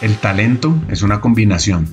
El talento es una combinación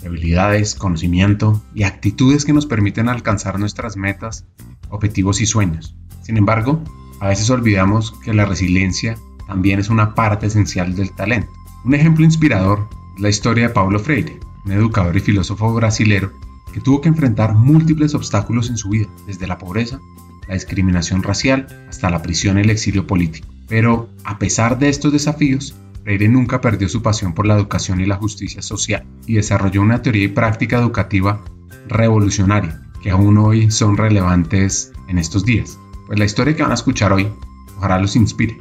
de habilidades, conocimiento y actitudes que nos permiten alcanzar nuestras metas, objetivos y sueños. Sin embargo, a veces olvidamos que la resiliencia también es una parte esencial del talento. Un ejemplo inspirador es la historia de Paulo Freire, un educador y filósofo brasilero que tuvo que enfrentar múltiples obstáculos en su vida, desde la pobreza, la discriminación racial, hasta la prisión y el exilio político. Pero, a pesar de estos desafíos, Freire nunca perdió su pasión por la educación y la justicia social y desarrolló una teoría y práctica educativa revolucionaria que aún hoy son relevantes en estos días. Pues la historia que van a escuchar hoy ojalá los inspire,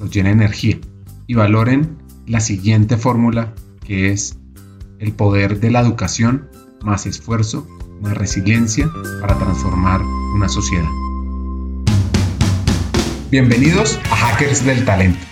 los llene de energía y valoren la siguiente fórmula que es el poder de la educación más esfuerzo, más resiliencia para transformar una sociedad. Bienvenidos a Hackers del Talento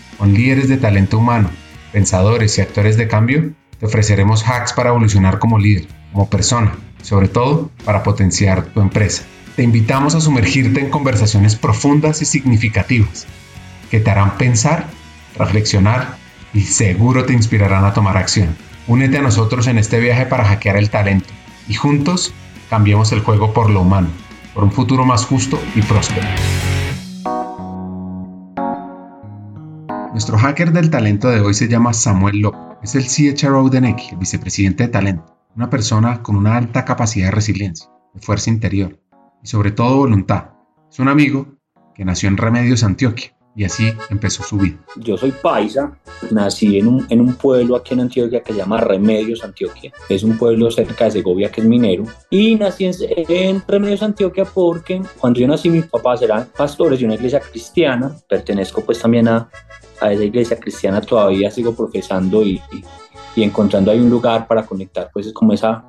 con líderes de talento humano, pensadores y actores de cambio, te ofreceremos hacks para evolucionar como líder, como persona, sobre todo para potenciar tu empresa. Te invitamos a sumergirte en conversaciones profundas y significativas que te harán pensar, reflexionar y seguro te inspirarán a tomar acción. Únete a nosotros en este viaje para hackear el talento y juntos cambiemos el juego por lo humano, por un futuro más justo y próspero. Nuestro hacker del talento de hoy se llama Samuel López. Es el CHRO de el vicepresidente de talento. Una persona con una alta capacidad de resiliencia, de fuerza interior y sobre todo voluntad. Es un amigo que nació en Remedios, Antioquia, y así empezó su vida. Yo soy paisa, nací en un, en un, pueblo aquí en Antioquia que se llama Remedios, Antioquia. Es un pueblo cerca de Segovia que es minero. Y nací en, en, Remedios, Antioquia porque cuando yo nací mis papás eran pastores de una iglesia cristiana. Pertenezco pues también a, a esa iglesia cristiana todavía sigo profesando y, y, encontrando ahí un lugar para conectar, pues es como esa,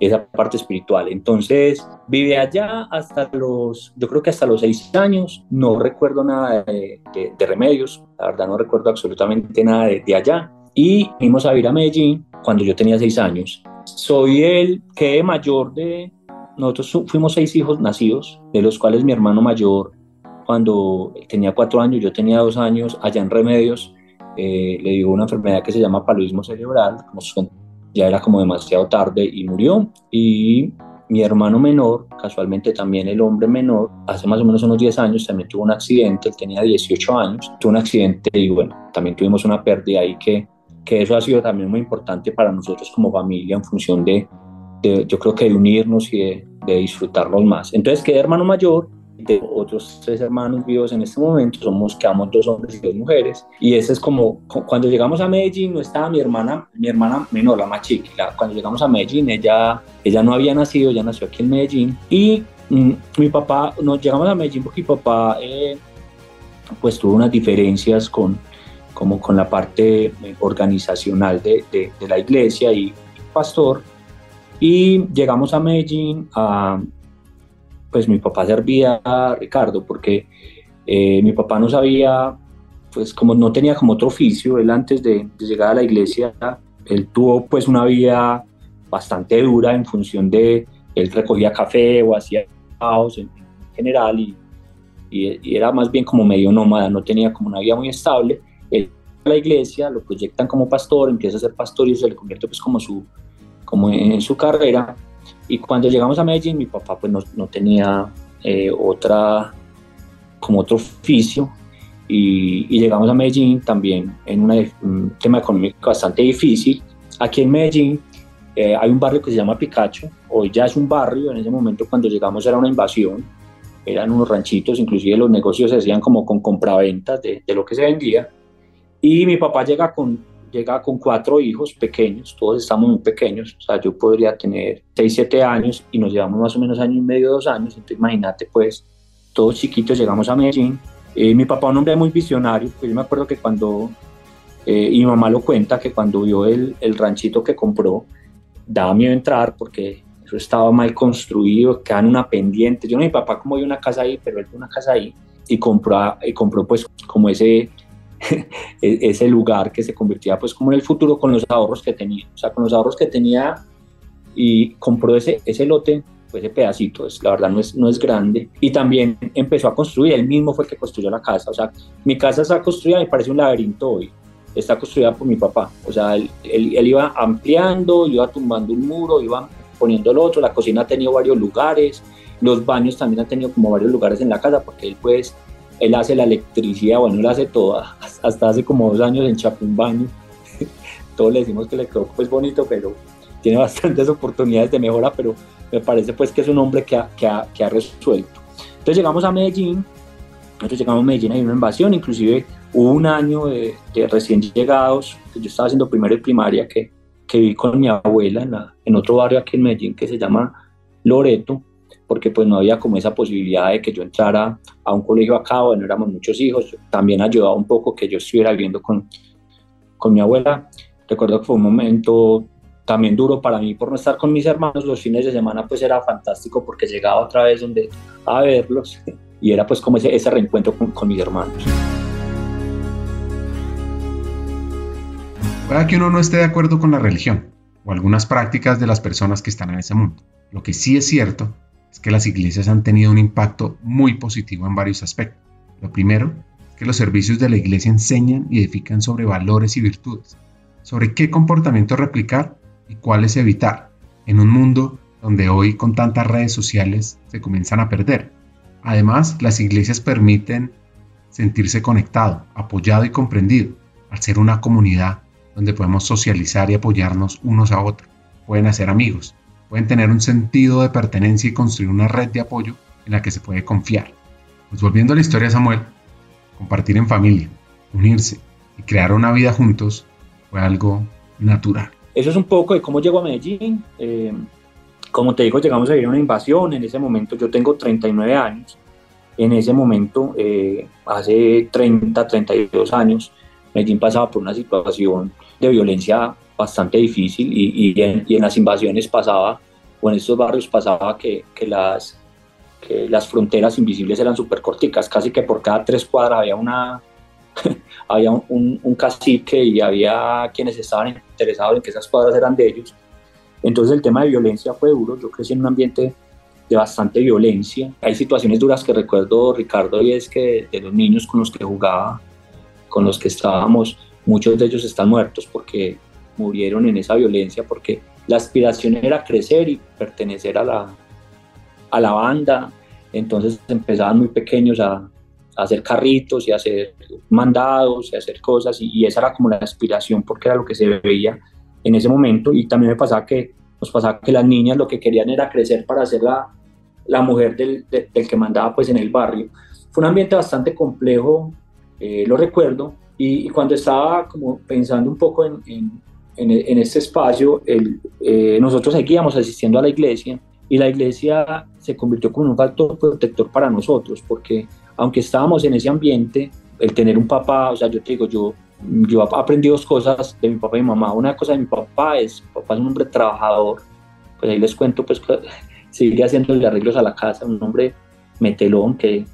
esa parte espiritual. Entonces, vive allá hasta los, yo creo que hasta los seis años, no recuerdo nada de, de, remedios, la verdad no recuerdo absolutamente nada de, de allá. Y fuimos a ir a Medellín cuando yo tenía seis años. Soy el que mayor de, nosotros fuimos seis hijos nacidos, de los cuales mi hermano mayor cuando tenía cuatro años, yo tenía dos años, allá en Remedios, eh, le dio una enfermedad que se llama paludismo cerebral, como ya era como demasiado tarde y murió. Y mi hermano menor, casualmente también el hombre menor, hace más o menos unos 10 años también tuvo un accidente, él tenía 18 años, tuvo un accidente y bueno, también tuvimos una pérdida ahí que, que eso ha sido también muy importante para nosotros como familia en función de, de yo creo que de unirnos y de, de disfrutarnos más. Entonces quedé hermano mayor de otros tres hermanos vivos en este momento, somos, quedamos dos hombres y dos mujeres. Y ese es como, cuando llegamos a Medellín, no estaba mi hermana, mi hermana menor, la más chica. Cuando llegamos a Medellín, ella, ella no había nacido, ella nació aquí en Medellín. Y mm, mi papá, nos llegamos a Medellín porque mi papá, eh, pues tuvo unas diferencias con, como con la parte organizacional de, de, de la iglesia y pastor. Y llegamos a Medellín a pues mi papá servía a Ricardo porque eh, mi papá no sabía, pues como no tenía como otro oficio, él antes de, llegar a la iglesia, él tuvo pues una vida bastante dura en función de, él recogía café o hacía caos en, general y, y, era más bien como medio nómada, no tenía como una vida muy estable. Él la iglesia, lo proyectan como pastor, empieza a ser pastor y se le convierte pues como, su, como en su carrera y cuando llegamos a Medellín, mi papá pues no, no tenía eh, otra, como otro oficio. Y, y, llegamos a Medellín también en un tema económico bastante difícil. Aquí en Medellín eh, hay un barrio que se llama Picacho, hoy ya es un barrio, en ese momento cuando llegamos era una invasión, eran unos ranchitos, inclusive los negocios se hacían como con compraventas de, de lo que se vendía. Y mi papá llega con llega con cuatro hijos pequeños, todos estamos muy pequeños, o sea, yo podría tener 6, 7 años y nos llevamos más o menos año y medio, dos años, entonces imagínate pues, todos chiquitos llegamos a Medellín. Eh, mi papá un hombre muy visionario, pues yo me acuerdo que cuando Eh, y mi mamá lo cuenta que cuando vio el, el, ranchito que compró, daba miedo entrar porque eso estaba mal construido, quedan una pendiente. Yo no, mi papá como vio una casa ahí, pero él vio una casa ahí y compró, y compró pues como ese, ese lugar que se convertía pues como en el futuro con los ahorros que tenía. O sea, con los ahorros que tenía y compró ese, ese lote pues ese pedacito, es, la verdad no es, no es grande, y también empezó a construir, él mismo fue el que construyó la casa, o sea, mi casa está construida, me parece un laberinto hoy, está construida por mi papá. O sea, él, él, iba ampliando, iba tumbando un muro, iba poniendo el otro, la cocina ha tenido varios lugares, los baños también han tenido como varios lugares en la casa, porque él pues, él hace la electricidad, bueno, él hace toda, hasta hace como dos años enchapó un baño, todos le decimos que le quedó pues bonito, pero tiene bastantes oportunidades de mejora, pero me parece pues que es un hombre que ha, que ha, que ha resuelto. Entonces llegamos a Medellín, nosotros llegamos a Medellín, hay una invasión, inclusive hubo un año de, recién llegados, yo estaba haciendo primero y primaria, que, que viví con mi abuela en, en otro barrio aquí en Medellín que se llama Loreto, porque pues no había como esa posibilidad de que yo entrara a un colegio acá, bueno, éramos muchos hijos, también ayudaba un poco que yo estuviera viviendo con, con mi abuela. Recuerdo que fue un momento también duro para mí por no estar con mis hermanos, los fines de semana pues era fantástico porque llegaba otra vez donde a verlos y era pues como ese, ese reencuentro con, mis hermanos. Puede que uno no esté de acuerdo con la religión o algunas prácticas de las personas que están en ese mundo. Lo que sí es cierto es que las iglesias han tenido un impacto muy positivo en varios aspectos. Lo primero que los servicios de la iglesia enseñan y edifican sobre valores y virtudes, sobre qué comportamiento replicar y cuáles evitar, en un mundo donde hoy con tantas redes sociales se comienzan a perder. Además, las iglesias permiten sentirse conectado, apoyado y comprendido, al ser una comunidad donde podemos socializar y apoyarnos unos a otros. Pueden hacer amigos, pueden tener un sentido de pertenencia y construir una red de apoyo en la que se puede confiar. Pues volviendo a la historia de Samuel, compartir en familia, unirse y crear una vida juntos fue algo natural. Eso es un poco de cómo llegó a Medellín. Eh, como te digo, llegamos a vivir una invasión. En ese momento yo tengo 39 años. En ese momento, eh, hace 30, 32 años, Medellín pasaba por una situación de violencia bastante difícil y, y, en, y en, las invasiones pasaba, o en estos barrios pasaba que, que las, que las fronteras invisibles eran súper corticas, casi que por cada tres cuadras había una, había un, un, cacique y había quienes estaban interesados en que esas cuadras eran de ellos. Entonces el tema de violencia fue duro. Yo crecí en un ambiente de bastante violencia. Hay situaciones duras que recuerdo, Ricardo, y es que de los niños con los que jugaba, con los que estábamos, muchos de ellos están muertos porque murieron en esa violencia, porque la aspiración era crecer y pertenecer a la, a la banda. Entonces empezaban muy pequeños a, hacer carritos y hacer mandados y hacer cosas y, esa era como la aspiración porque era lo que se veía en ese momento y también me pasaba que nos pasaba que las niñas lo que querían era crecer para ser la, la mujer del, del, que mandaba pues en el barrio. Fue un ambiente bastante complejo, eh, lo recuerdo, y, cuando estaba como pensando un poco en, en, en, este espacio, el, eh, nosotros seguíamos asistiendo a la iglesia y la iglesia se convirtió como un factor protector para nosotros porque aunque estábamos en ese ambiente, el tener un papá, o sea, yo te digo, yo, yo aprendí dos cosas de mi papá y mi mamá. Una cosa de mi papá es, mi papá es un hombre trabajador, pues ahí les cuento, pues sigue haciéndole arreglos a la casa, un hombre metelón que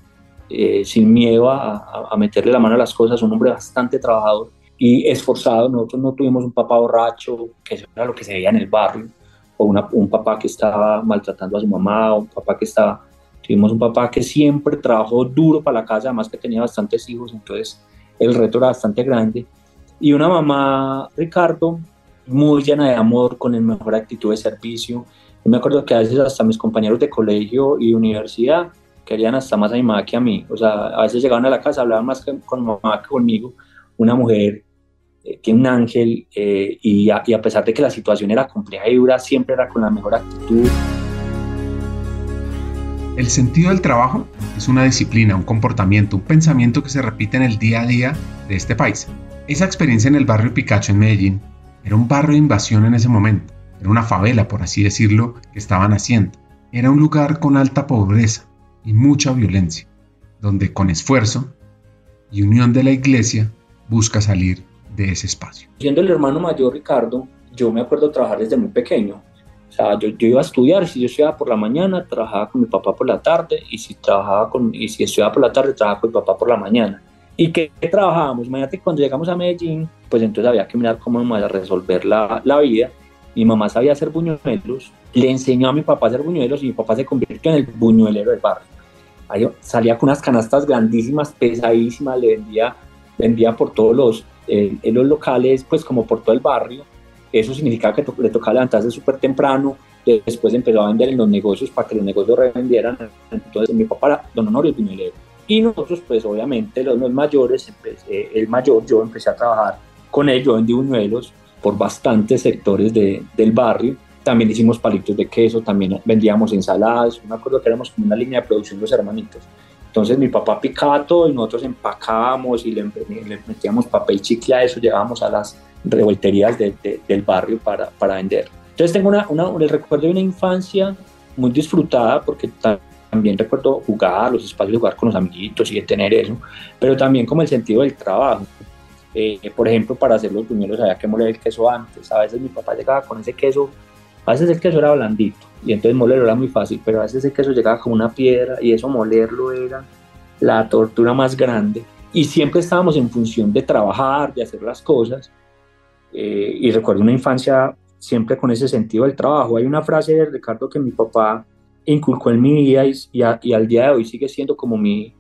eh, sin miedo a, a, meterle la mano a las cosas, un hombre bastante trabajador y esforzado. Nosotros no tuvimos un papá borracho, que eso era lo que se veía en el barrio, o una, un papá que estaba maltratando a su mamá, o un papá que estaba Tuvimos un papá que siempre trabajó duro para la casa, además que tenía bastantes hijos, entonces el reto era bastante grande. Y una mamá, Ricardo, muy llena de amor, con el mejor actitud de servicio. Yo me acuerdo que a veces hasta mis compañeros de colegio y universidad querían hasta más a mi mamá que a mí. O sea, a veces llegaban a la casa, hablaban más con mamá que conmigo. Una mujer eh, que un ángel eh, y, y a pesar de que la situación era compleja y dura, siempre era con la mejor actitud. El sentido del trabajo es una disciplina, un comportamiento, un pensamiento que se repite en el día a día de este país. Esa experiencia en el barrio Picacho en Medellín era un barrio de invasión en ese momento, era una favela, por así decirlo, que estaban haciendo. Era un lugar con alta pobreza y mucha violencia, donde con esfuerzo y unión de la iglesia busca salir de ese espacio. Siendo el hermano mayor, Ricardo, yo me acuerdo trabajar desde muy pequeño. O sea, yo, yo, iba a estudiar, si yo estudiaba por la mañana, trabajaba con mi papá por la tarde, y si, trabajaba con, y si estudiaba por la tarde, trabajaba con mi papá por la mañana. ¿Y qué, trabajábamos? Imagínate cuando llegamos a Medellín, pues entonces había que mirar cómo íbamos a resolver la, la vida. Mi mamá sabía hacer buñuelos, le enseñó a mi papá a hacer buñuelos y mi papá se convirtió en el buñuelero del barrio. Ahí salía con unas canastas grandísimas, pesadísimas, le vendía, vendía por todos los, eh, en los locales, pues como por todo el barrio. Eso significaba que le tocaba levantarse súper temprano, después empezó a vender en los negocios para que los negocios revendieran. Entonces mi papá era don Honorio el buñuelero. Y nosotros, pues obviamente, los, mayores, empecé, el mayor, yo empecé a trabajar con él, yo vendí buñuelos por bastantes sectores de, del barrio. También hicimos palitos de queso, también vendíamos ensaladas. Me acuerdo que éramos como una línea de producción los hermanitos. Entonces mi papá picaba todo y nosotros empacábamos y le, metíamos papel chicle a eso, llevábamos a las revolterías del barrio para, para, vender. Entonces tengo una, una, el recuerdo de una infancia muy disfrutada porque también recuerdo jugar, los espacios de jugar con los amiguitos y de tener eso, pero también como el sentido del trabajo. Eh, por ejemplo, para hacer los primeros había que moler el queso antes. A veces mi papá llegaba con ese queso, a veces el queso era blandito y entonces molerlo era muy fácil, pero a veces el queso llegaba como una piedra y eso molerlo era la tortura más grande. Y siempre estábamos en función de trabajar, de hacer las cosas. Eh, y recuerdo una infancia siempre con ese sentido del trabajo. Hay una frase de Ricardo que mi papá inculcó en mi vida y, y, al día de hoy sigue siendo como mi,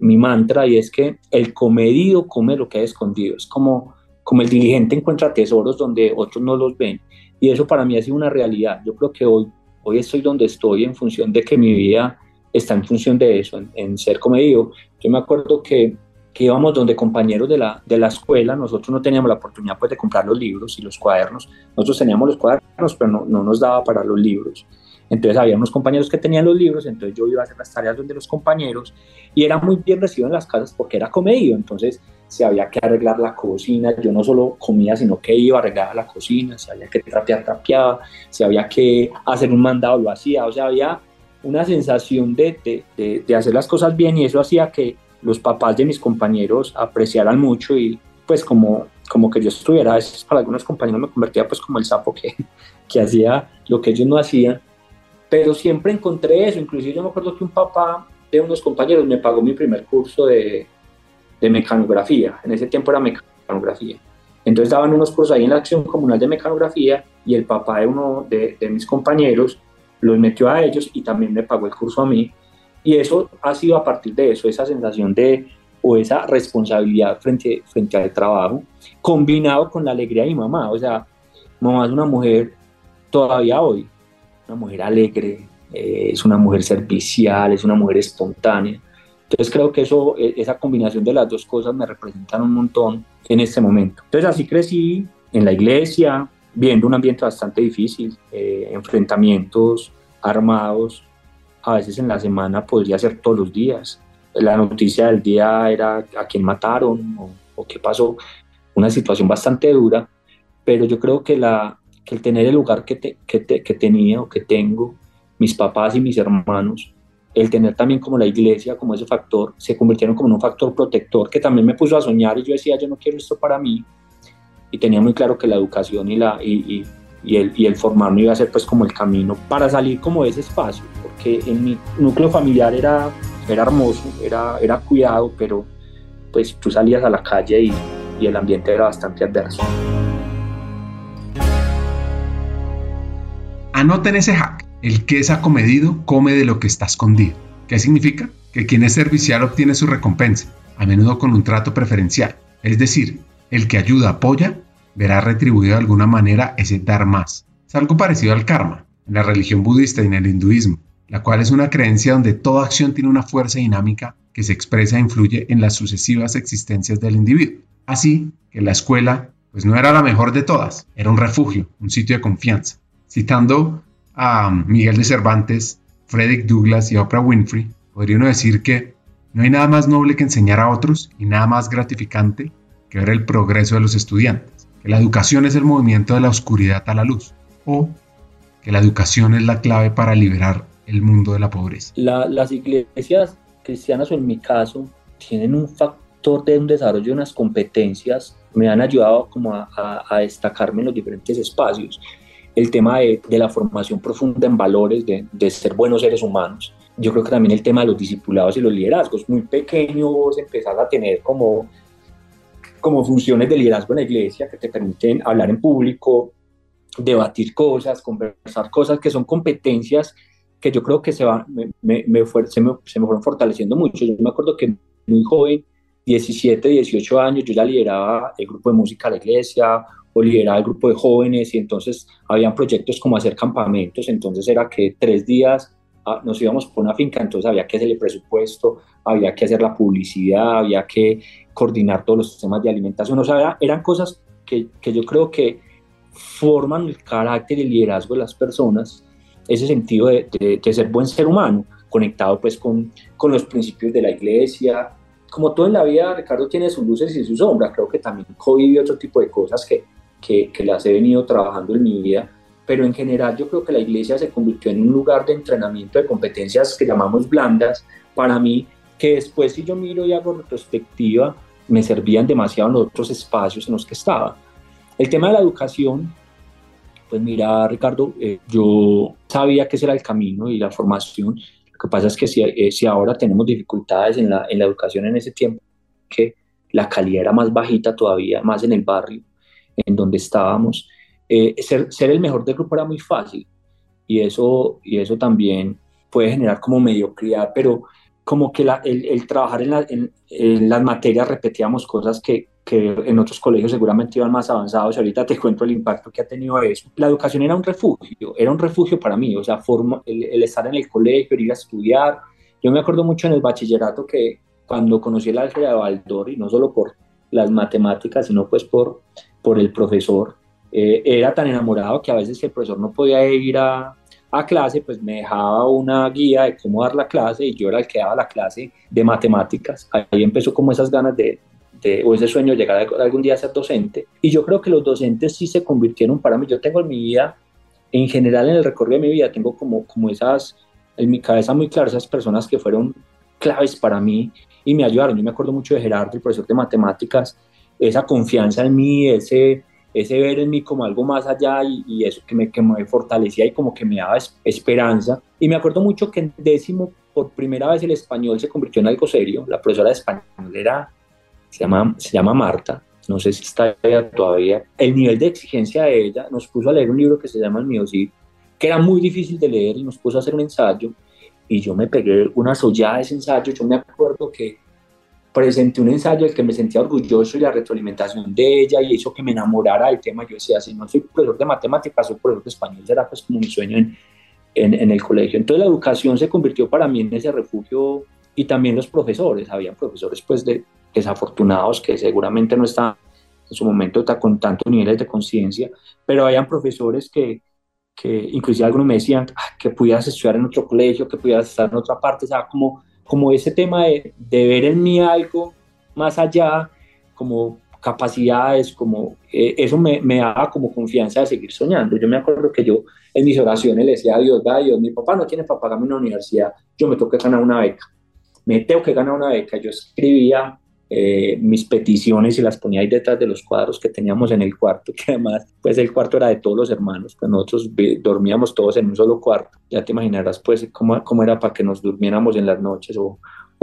mi mantra y es que el comedido come lo que hay escondido. Es como, como el diligente encuentra tesoros donde otros no los ven. Y eso para mí ha sido una realidad. Yo creo que hoy, hoy estoy donde estoy en función de que mi vida está en función de eso, en, ser comedido. Yo me acuerdo que, que, íbamos donde compañeros de la, de la escuela, nosotros no teníamos la oportunidad pues, de comprar los libros y los cuadernos. Nosotros teníamos los cuadernos, pero no, no nos daba para los libros. Entonces había unos compañeros que tenían los libros, entonces yo iba a hacer las tareas donde los compañeros y era muy bien recibido en las casas porque era comedido, entonces se había que arreglar la cocina, yo no solo comía, sino que iba a arreglar la cocina, se había que trapear, trapeaba, se había que hacer un mandado, lo hacía, o sea, había una sensación de, de, de, hacer las cosas bien y eso hacía que los papás de mis compañeros apreciaran mucho y pues como, como que yo estuviera, a veces para algunos compañeros me convertía pues como el sapo que, que hacía lo que ellos no hacían pero siempre encontré eso, inclusive yo me acuerdo que un papá de unos compañeros me pagó mi primer curso de, de mecanografía, en ese tiempo era mecanografía. Entonces daban unos cursos ahí en la acción comunal de mecanografía y el papá de uno de, de, mis compañeros los metió a ellos y también me pagó el curso a mí. Y eso ha sido a partir de eso, esa sensación de o esa responsabilidad frente, frente al trabajo, combinado con la alegría de mi mamá. O sea, mamá es una mujer todavía hoy, una mujer alegre, eh, es una mujer servicial, es una mujer espontánea. Entonces creo que eso, e, esa combinación de las dos cosas me representan un montón en este momento. Entonces así crecí en la iglesia, viendo un ambiente bastante difícil, eh, enfrentamientos armados, a veces en la semana podría ser todos los días. La noticia del día era a quién mataron o, o qué pasó, una situación bastante dura, pero yo creo que la, que el tener el lugar que, que, que tenía o que tengo, mis papás y mis hermanos, el tener también como la iglesia, como ese factor, se convirtieron como un factor protector que también me puso a soñar y yo decía, yo no quiero esto para mí. Y tenía muy claro que la educación y, la, y, y, el, y el formarme iba a ser pues como el camino para salir como de ese espacio, porque en mi núcleo familiar era, era hermoso, era, era cuidado, pero pues tú salías a la calle y, y el ambiente era bastante adverso. Anoten ese hack. El que es acomedido come de lo que está escondido. ¿Qué significa? Que quien es servicial obtiene su recompensa, a menudo con un trato preferencial. Es decir, el que ayuda, apoya, verá retribuido de alguna manera ese dar más. Es algo parecido al karma, en la religión budista y en el hinduismo, la cual es una creencia donde toda acción tiene una fuerza dinámica que se expresa e influye en las sucesivas existencias del individuo. Así que la escuela, pues no era la mejor de todas, era un refugio, un sitio de confianza. Citando a Miguel de Cervantes, Frederick Douglass y Oprah Winfrey, podría uno decir que no hay nada más noble que enseñar a otros y nada más gratificante que ver el progreso de los estudiantes, que la educación es el movimiento de la oscuridad a la luz, o que la educación es la clave para liberar el mundo de la pobreza. las iglesias cristianas, o en mi caso, tienen un factor de un desarrollo de unas competencias me han ayudado como a, a, destacarme en los diferentes espacios. El tema de, de, la formación profunda en valores, de, de, ser buenos seres humanos. Yo creo que también el tema de los discipulados y los liderazgos. Muy pequeños empezar a tener como, como funciones de liderazgo en la iglesia que te permiten hablar en público, debatir cosas, conversar cosas que son competencias que yo creo que se, van, me, me, me, se, me, se me fueron fortaleciendo mucho. Yo me acuerdo que muy joven 17, 18 años, yo ya lideraba el grupo de música de la iglesia o lideraba el grupo de jóvenes y entonces habían proyectos como hacer campamentos, entonces era que tres días ah, nos íbamos por una finca, entonces había que hacer el presupuesto, había que hacer la publicidad, había que coordinar todos los sistemas de alimentación, o sea, eran cosas que, que yo creo que forman el carácter y el liderazgo de las personas, ese sentido de, de, de ser buen ser humano, conectado pues con, con los principios de la iglesia, como todo en la vida, Ricardo tiene sus luces y sus sombras. Creo que también COVID y otro tipo de cosas que, que, que, las he venido trabajando en mi vida. Pero en general yo creo que la iglesia se convirtió en un lugar de entrenamiento de competencias que llamamos blandas para mí, que después si yo miro y hago retrospectiva, me servían demasiado en los otros espacios en los que estaba. El tema de la educación, pues mira Ricardo, eh, yo sabía que ese era el camino y la formación, lo que pasa es que si, eh, si ahora tenemos dificultades en la, en la, educación en ese tiempo, que la calidad era más bajita todavía, más en el barrio en donde estábamos, eh, ser, ser, el mejor del grupo era muy fácil y eso, y eso también puede generar como mediocridad, pero como que la, el, el, trabajar en, la, en, en, las materias repetíamos cosas que, que en otros colegios seguramente iban más avanzados ahorita te cuento el impacto que ha tenido eso. La educación era un refugio, era un refugio para mí, o sea, forma, el, el estar en el colegio, ir a estudiar. Yo me acuerdo mucho en el bachillerato que cuando conocí el álgebra de Baldor, y no solo por las matemáticas, sino pues por, por el profesor, eh, era tan enamorado que a veces el profesor no podía ir a, a clase, pues me dejaba una guía de cómo dar la clase y yo era el que daba la clase de matemáticas. Ahí empezó como esas ganas de, de, o ese sueño de llegar algún día a ser docente. Y yo creo que los docentes sí se convirtieron para mí. Yo tengo en mi vida, en general en el recorrido de mi vida, tengo como, como esas, en mi cabeza muy claras esas personas que fueron claves para mí y me ayudaron. Yo me acuerdo mucho de Gerardo, el profesor de matemáticas, esa confianza en mí, ese, ese ver en mí como algo más allá y, eso que me, que me fortalecía y como que me daba esperanza. Y me acuerdo mucho que en décimo, por primera vez el español se convirtió en algo serio. La profesora de español era se llama, se llama Marta, no sé si está todavía. El nivel de exigencia de ella nos puso a leer un libro que se llama El mío sí, que era muy difícil de leer y nos puso a hacer un ensayo y yo me pegué una sollada de ese ensayo. Yo me acuerdo que presenté un ensayo del que me sentía orgulloso y la retroalimentación de ella y hizo que me enamorara del tema. Yo decía, si no soy profesor de matemáticas, soy profesor de español, será pues como mi sueño en, en, en el colegio. Entonces la educación se convirtió para mí en ese refugio y también los profesores, habían profesores pues de, desafortunados que seguramente no estaban en su momento con tantos niveles de conciencia, pero habían profesores que, que inclusive algunos me decían ah, que pudieras estudiar en otro colegio, que pudieras estar en otra parte, o sea, como, como ese tema de, ver en mí algo más allá, como capacidades, como eh, eso me, me, daba como confianza de seguir soñando. Yo me acuerdo que yo en mis oraciones le decía a Dios, da Dios, mi papá no tiene para pagarme una universidad, yo me tengo que ganar una beca, me tengo que ganar una beca. Yo escribía eh, mis peticiones y las ponía ahí detrás de los cuadros que teníamos en el cuarto, que además, pues el cuarto era de todos los hermanos, pues nosotros dormíamos todos en un solo cuarto. Ya te imaginarás, pues, cómo, cómo era para que nos durmiéramos en las noches o,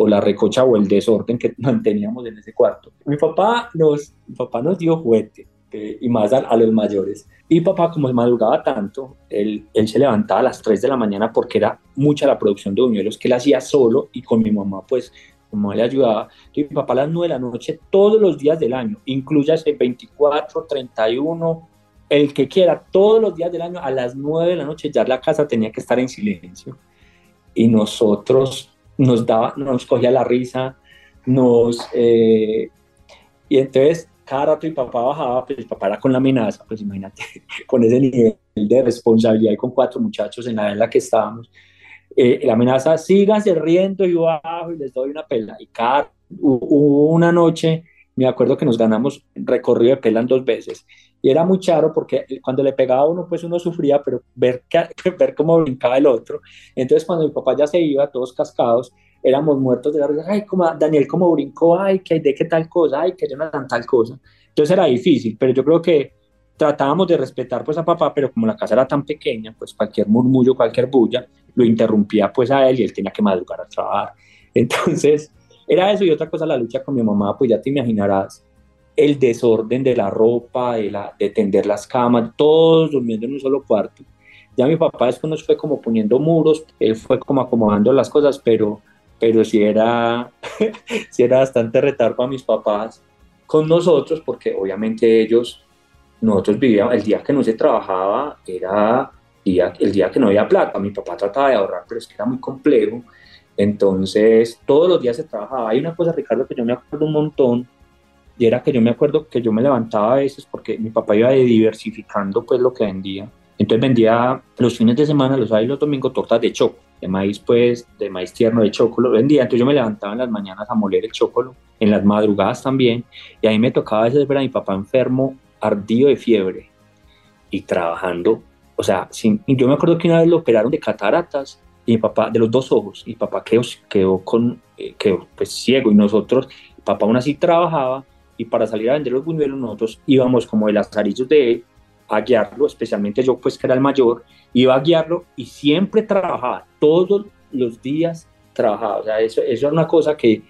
la recocha o el desorden que manteníamos en ese cuarto. Mi papá nos, mi papá nos dio juguete. Eh, y más a, a, los mayores. Y papá, como madrugaba tanto, él, él, se levantaba a las 3 de la mañana porque era mucha la producción de buñuelos que él hacía solo y con mi mamá, pues como le ayudaba. Y mi papá a las 9 de la noche todos los días del año, ese 24, 31, el que quiera, todos los días del año a las 9 de la noche ya la casa tenía que estar en silencio. Y nosotros nos daba, nos cogía la risa, nos... Eh, y entonces cada rato mi papá bajaba, pues mi papá era con la amenaza, pues imagínate, con ese nivel de responsabilidad y con cuatro muchachos en la en la que estábamos eh, la amenaza, síganse riendo y bajo y les doy una pela. Y cada, una noche, me acuerdo que nos ganamos recorrido de pela dos veces. Y era muy charo porque cuando le pegaba a uno, pues uno sufría, pero ver, que, ver cómo brincaba el otro. Entonces, cuando mi papá ya se iba, todos cascados, éramos muertos de la risa, ay, como Daniel como brincó, ay, que de qué tal cosa, ay, que Jonathan tal cosa. Entonces era difícil, pero yo creo que tratábamos de respetar pues a papá, pero como la casa era tan pequeña, pues cualquier murmullo, cualquier bulla, lo interrumpía pues a él y él tenía que madrugar a trabajar. Entonces, era eso y otra cosa, la lucha con mi mamá, pues ya te imaginarás, el desorden de la ropa, de, la, de tender las camas, todos durmiendo en un solo cuarto. Ya mi papá después nos fue como poniendo muros, él fue como acomodando las cosas, pero, pero sí era, sí era bastante retar para mis papás con nosotros, porque obviamente ellos, nosotros vivíamos, el día que no se trabajaba era día, el día que no había plata, mi papá trataba de ahorrar, pero es que era muy complejo, entonces todos los días se trabajaba. Hay una cosa, Ricardo, que yo me acuerdo un montón, y era que yo me acuerdo que yo me levantaba a veces porque mi papá iba diversificando pues lo que vendía. Entonces vendía los fines de semana, los sábados y los domingos, tortas de choco, de maíz pues, de maíz tierno de choco, lo vendía. Entonces yo me levantaba en las mañanas a moler el chocolo, en las madrugadas también, y ahí me tocaba a veces ver a mi papá enfermo, ardido de fiebre, y trabajando. O sea, sin, yo me acuerdo que una vez lo operaron de cataratas, y mi papá, de los dos ojos, y papá quedó, quedó, con, eh, quedó pues ciego, y nosotros, papá aún así trabajaba, y para salir a vender los buñuelos nosotros íbamos como de las arillos de él a guiarlo, especialmente yo pues que era el mayor, iba a guiarlo y siempre trabajaba, todos los días trabajaba, o sea, eso, eso es una cosa que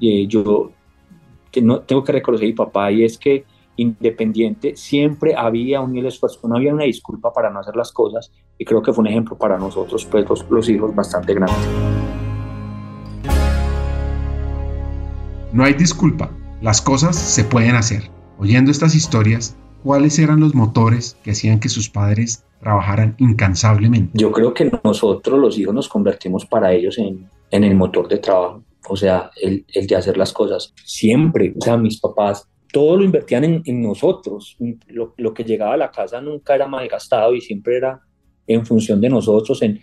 eh, yo no, tengo que reconocer mi papá y es que independiente siempre había un esfuerzo, no había una disculpa para no hacer las cosas y creo que fue un ejemplo para nosotros, pues los, los hijos bastante grandes. No hay disculpa, las cosas se pueden hacer. Oyendo estas historias, ¿cuáles eran los motores que hacían que sus padres trabajaran incansablemente? Yo creo que nosotros los hijos nos convertimos para ellos en, en el motor de trabajo, o sea, el, el, de hacer las cosas. Siempre, o sea, mis papás, todo lo invertían en, en nosotros. Lo, lo, que llegaba a la casa nunca era malgastado y siempre era en función de nosotros. En,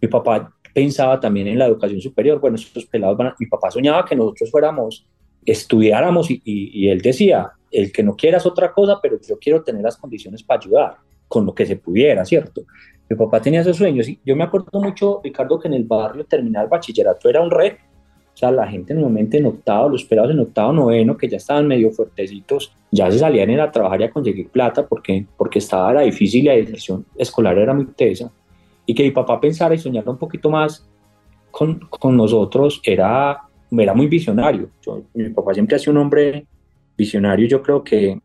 mi papá pensaba también en la educación superior. Bueno, estos pelados van a, mi papá soñaba que nosotros fuéramos estudiáramos y, él decía, el que no quiera es otra cosa, pero yo quiero tener las condiciones para ayudar con lo que se pudiera, ¿cierto? Mi papá tenía esos sueños y yo me acuerdo mucho, Ricardo, que en el barrio terminar el bachillerato era un reto. O sea, la gente normalmente en octavo, los pelados en octavo, noveno, que ya estaban medio fuertecitos, ya se salían a trabajar y a conseguir plata porque, porque estaba era difícil y la decisión escolar era muy tesa. Y que mi papá pensara y soñara un poquito más con, con nosotros era era muy visionario. mi papá siempre ha sido un hombre visionario, yo creo que,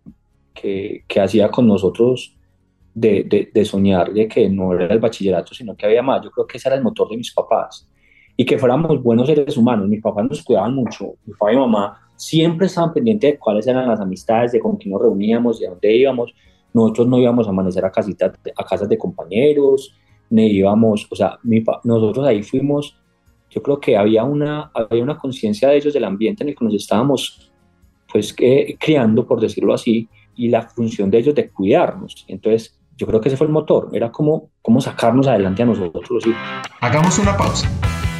que, que hacía con nosotros de, de, de, soñar de que no era el bachillerato, sino que había más. Yo creo que ese era el motor de mis papás. Y que fuéramos buenos seres humanos. Mis papás nos cuidaban mucho. Mi papá y mi mamá siempre estaban pendientes de cuáles eran las amistades, de con quién nos reuníamos, de dónde íbamos. Nosotros no íbamos a amanecer a, casitas, a casas de compañeros, ni íbamos, o sea, mi, nosotros ahí fuimos yo creo que había una, había una conciencia de ellos del ambiente en el que nos estábamos pues eh, criando, por decirlo así, y la función de ellos de cuidarnos. Entonces, yo creo que ese fue el motor, era como, como sacarnos adelante a nosotros los hijos. Hagamos una pausa.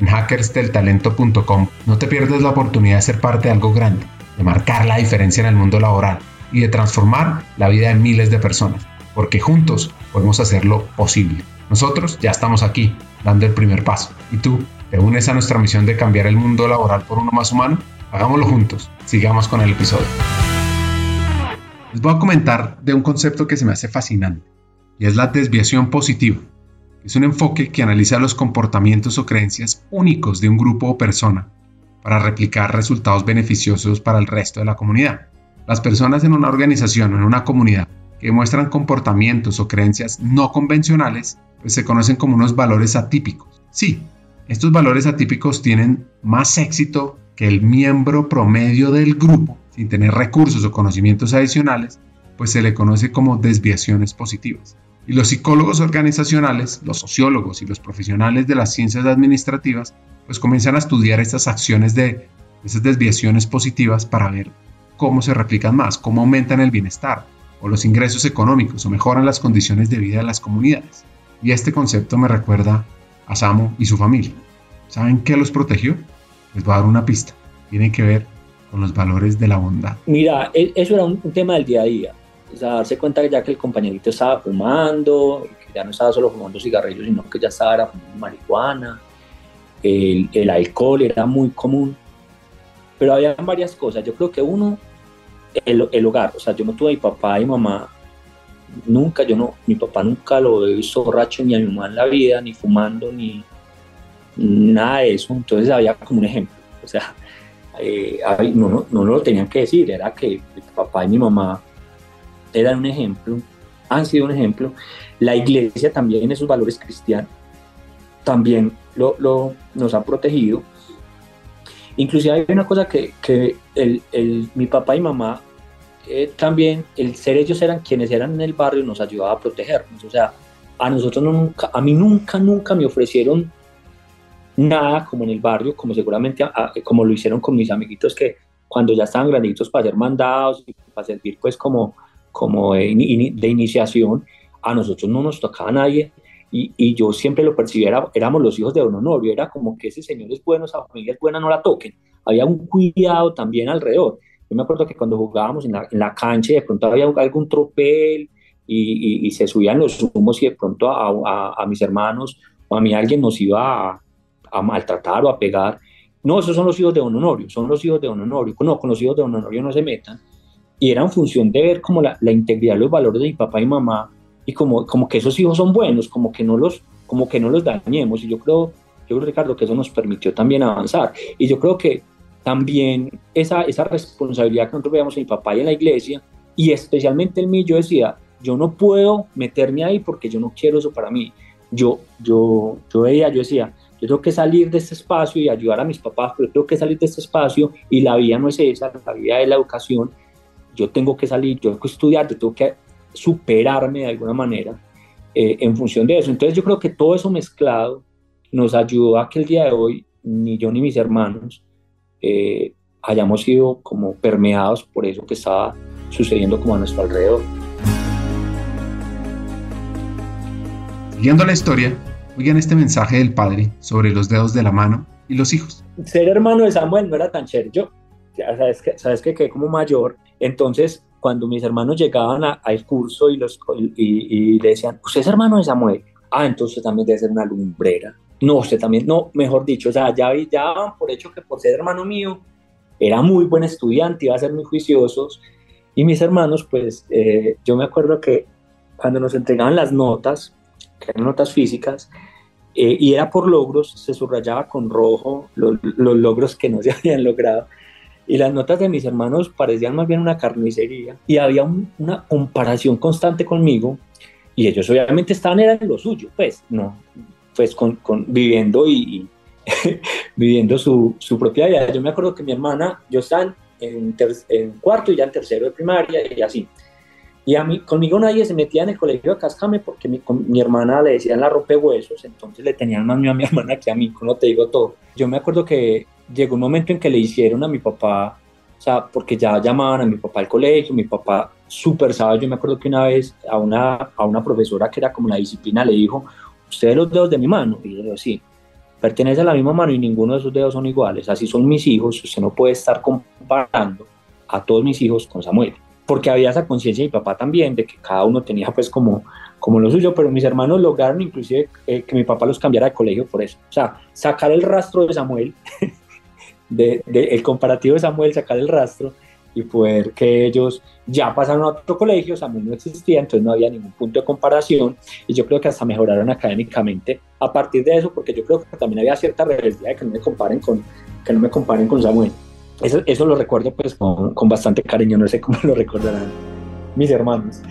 en hackersdeltalento.com. No te pierdas la oportunidad de ser parte de algo grande, de marcar la diferencia en el mundo laboral y de transformar la vida de miles de personas, porque juntos podemos hacerlo posible. Nosotros ya estamos aquí, dando el primer paso. ¿Y tú? ¿Te unes a nuestra misión de cambiar el mundo laboral por uno más humano? Hagámoslo juntos. Sigamos con el episodio. Les voy a comentar de un concepto que se me hace fascinante y es la desviación positiva. Es un enfoque que analiza los comportamientos o creencias únicos de un grupo o persona para replicar resultados beneficiosos para el resto de la comunidad. Las personas en una organización o en una comunidad que muestran comportamientos o creencias no convencionales pues se conocen como unos valores atípicos. Sí, estos valores atípicos tienen más éxito que el miembro promedio del grupo sin tener recursos o conocimientos adicionales, pues se le conoce como desviaciones positivas. Y los psicólogos organizacionales, los sociólogos y los profesionales de las ciencias administrativas, pues comienzan a estudiar estas acciones de esas desviaciones positivas para ver cómo se replican más, cómo aumentan el bienestar o los ingresos económicos o mejoran las condiciones de vida de las comunidades. Y este concepto me recuerda a Samo y su familia. ¿Saben qué los protegió? Les voy a dar una pista. Tiene que ver con los valores de la bondad. Mira, e, eso era un, tema del día a día. O sea, darse cuenta que ya que el compañerito estaba fumando, que ya no estaba solo fumando cigarrillos, sino que ya estaba fumando marihuana, el, el alcohol era muy común. Pero había varias cosas. Yo creo que uno, el, el, hogar. O sea, yo no tuve a mi papá y mamá nunca, yo no, mi papá nunca lo he visto borracho ni a mi mamá en la vida, ni fumando, ni nada de eso. Entonces había como un ejemplo. O sea, eh, no, no, no, lo tenían que decir, era que mi papá y mi mamá eran un ejemplo, han sido un ejemplo. La iglesia también, esos valores cristianos, también lo, lo nos ha protegido. Inclusive hay una cosa que, que el, el, mi papá y mamá eh, también, el ser ellos eran quienes eran en el barrio, nos ayudaba a protegernos. O sea, a nosotros nunca, a mí nunca, nunca me ofrecieron nada como en el barrio, como seguramente como lo hicieron con mis amiguitos que cuando ya estaban granditos para ser mandados y para servir pues como, como de, iniciación, a nosotros no nos tocaba nadie y, y, yo siempre lo percibía, éramos los hijos de Don Honorio, era como que ese señor es bueno, esa familia es buena, no la toquen. Había un cuidado también alrededor. Yo me acuerdo que cuando jugábamos en la, en la cancha, de pronto había algún tropel y, y, se subían los humos y de pronto a, a, a, mis hermanos o a mí alguien nos iba a, a maltratar o a pegar. No, esos son los hijos de Don Honorio, son los hijos de Don Honorio. No, con los hijos de Don Honorio no se metan. Y era en función de ver como la, la integridad, los valores de mi papá y mamá y como, como que esos hijos son buenos, como que no los, como que no los dañemos. Y yo creo, yo creo, Ricardo, que eso nos permitió también avanzar. Y yo creo que también esa, esa responsabilidad que nosotros veíamos en mi papá y en la iglesia, y especialmente en mí, yo decía, yo no puedo meterme ahí porque yo no quiero eso para mí. Yo, yo, yo veía, yo decía, yo tengo que salir de este espacio y ayudar a mis papás, pero tengo que salir de este espacio y la vida no es esa, la vida es la educación. Yo tengo que salir, yo tengo que estudiar, yo tengo que superarme de alguna manera eh, en función de eso. Entonces yo creo que todo eso mezclado nos ayudó a que el día de hoy ni yo ni mis hermanos eh, hayamos sido como permeados por eso que estaba sucediendo como a nuestro alrededor. Siguiendo la historia, Oigan este mensaje del padre sobre los dedos de la mano y los hijos. Ser hermano de Samuel no era tan chévere. Yo, ya sabes que, sabes que quedé como mayor, entonces cuando mis hermanos llegaban al curso y, los, le decían, ¿usted es hermano de Samuel? Ah, entonces también debe ser una lumbrera. No, usted también, no, mejor dicho, o sea, ya, ya por hecho que por ser hermano mío era muy buen estudiante, iba a ser muy juiciosos. Y mis hermanos, pues eh, yo me acuerdo que cuando nos entregaban las notas, que eran notas físicas, eh, y era por logros, se subrayaba con rojo los, logros que no se habían logrado. Y las notas de mis hermanos parecían más bien una carnicería y había una comparación constante conmigo y ellos obviamente estaban era en lo suyo, pues, no, pues con, con viviendo y, viviendo su, su, propia vida. Yo me acuerdo que mi hermana, yo estaba en, en cuarto y ya en tercero de primaria y así. Y a mí, conmigo nadie se metía en el colegio de Cascame porque mi, mi hermana le decían la rompehuesos, entonces le tenían más miedo a mi hermana que a mí, como te digo todo. Yo me acuerdo que llegó un momento en que le hicieron a mi papá, o sea, porque ya llamaban a mi papá al colegio, mi papá súper sabio, yo me acuerdo que una vez a una, a una profesora que era como la disciplina le dijo, ¿usted los dedos de mi mano? Y yo le sí, pertenece a la misma mano y ninguno de esos dedos son iguales, así son mis hijos, usted no puede estar comparando a todos mis hijos con Samuel porque había esa conciencia de mi papá también, de que cada uno tenía pues como, como lo suyo, pero mis hermanos lograron inclusive eh, que mi papá los cambiara de colegio por eso. O sea, sacar el rastro de Samuel, de, el comparativo de Samuel, sacar el rastro y poder que ellos ya pasaron a otro colegio, Samuel no existía, entonces no había ningún punto de comparación y yo creo que hasta mejoraron académicamente a partir de eso, porque yo creo que también había cierta rebeldía de que no me comparen con, que no me comparen con Samuel. Eso, eso lo recuerdo pues con, con bastante cariño, no sé cómo lo recordarán mis hermanos.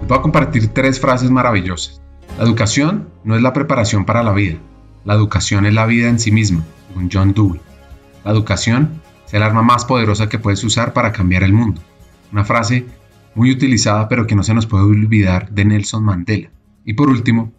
Les voy a compartir tres frases maravillosas. La educación no es la preparación para la vida. La educación es la vida en sí misma, según John Dewey. La educación es el arma más poderosa que puedes usar para cambiar el mundo. Una frase muy utilizada pero que no se nos puede olvidar de Nelson Mandela. Y por último,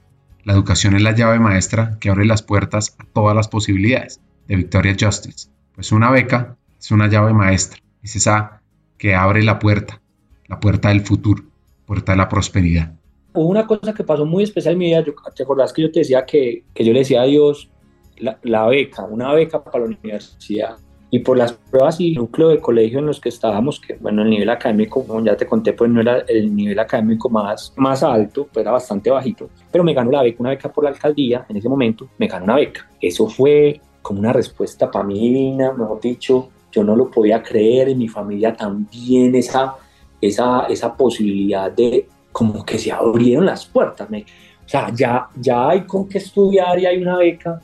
La educación es la llave maestra que abre las puertas a todas las posibilidades de Victoria Justice, pues una beca es una llave maestra, es esa que abre la puerta, la puerta del futuro, puerta de la prosperidad. Hubo una cosa que pasó muy especial en mi vida, ¿te acordás que yo te decía que, que yo le decía a Dios la, beca, una beca para la universidad? y por las pruebas y núcleo de colegio en los que estábamos, que bueno, el nivel académico, como ya te conté, pues no era el nivel académico más, más alto, pues era bastante bajito, pero me ganó la beca, una beca por la alcaldía, en ese momento me ganó una beca. Eso fue como una respuesta para mí divina, mejor dicho, yo no lo podía creer, en mi familia también esa, esa, esa posibilidad de como que se abrieron las puertas, me, o sea, ya, ya hay con qué estudiar y hay una beca,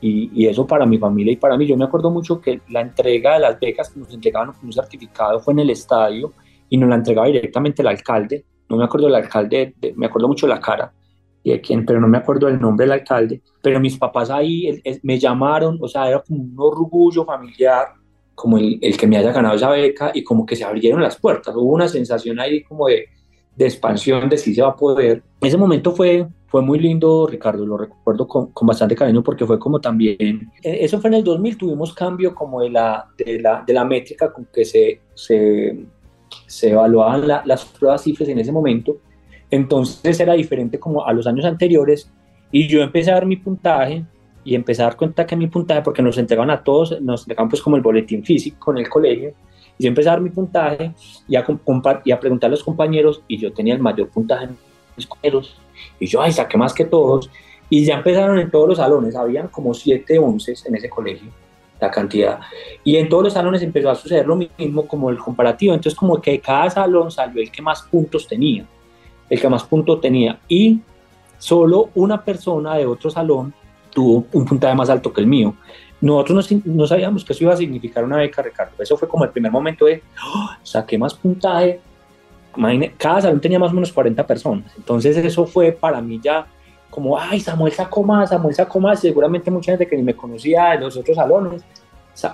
y, eso para mi familia y para mí, yo me acuerdo mucho que la entrega de las becas que nos entregaban con un certificado fue en el estadio y nos la entregaba directamente el alcalde. No me acuerdo del alcalde, me acuerdo mucho de la cara y de quién, pero no me acuerdo del nombre del alcalde. Pero mis papás ahí me llamaron, o sea, era como un orgullo familiar, como el, el, que me haya ganado esa beca y como que se abrieron las puertas. Hubo una sensación ahí como de, de expansión, de si se va a poder. Ese momento fue, fue muy lindo, Ricardo, lo recuerdo con, con, bastante cariño porque fue como también, eh, eso fue en el 2000, tuvimos cambio como de la, de la, de la métrica con que se, se, se evaluaban las pruebas cifras en ese momento, entonces era diferente como a los años anteriores y yo empecé a dar mi puntaje y empecé a dar cuenta que mi puntaje, porque nos entregaban a todos, nos entregaban pues como el boletín físico en el colegio, yo empecé a dar mi puntaje y a, y a preguntar a los compañeros y yo tenía el mayor puntaje en mis compañeros y yo, ay, saqué más que todos. Y ya empezaron en todos los salones, habían como siete once en ese colegio, la cantidad. Y en todos los salones empezó a suceder lo mismo como el comparativo. Entonces, como que cada salón salió el que más puntos tenía, el que más puntos tenía. Y solo una persona de otro salón tuvo un puntaje más alto que el mío. Nosotros no, no sabíamos que eso iba a significar una beca, Ricardo. Eso fue como el primer momento de, oh, saqué más puntaje, cada salón tenía más o menos 40 personas. Entonces eso fue para mí ya como, ay, Samuel sacó más, Samuel sacó más. Seguramente mucha gente que ni me conocía de los otros salones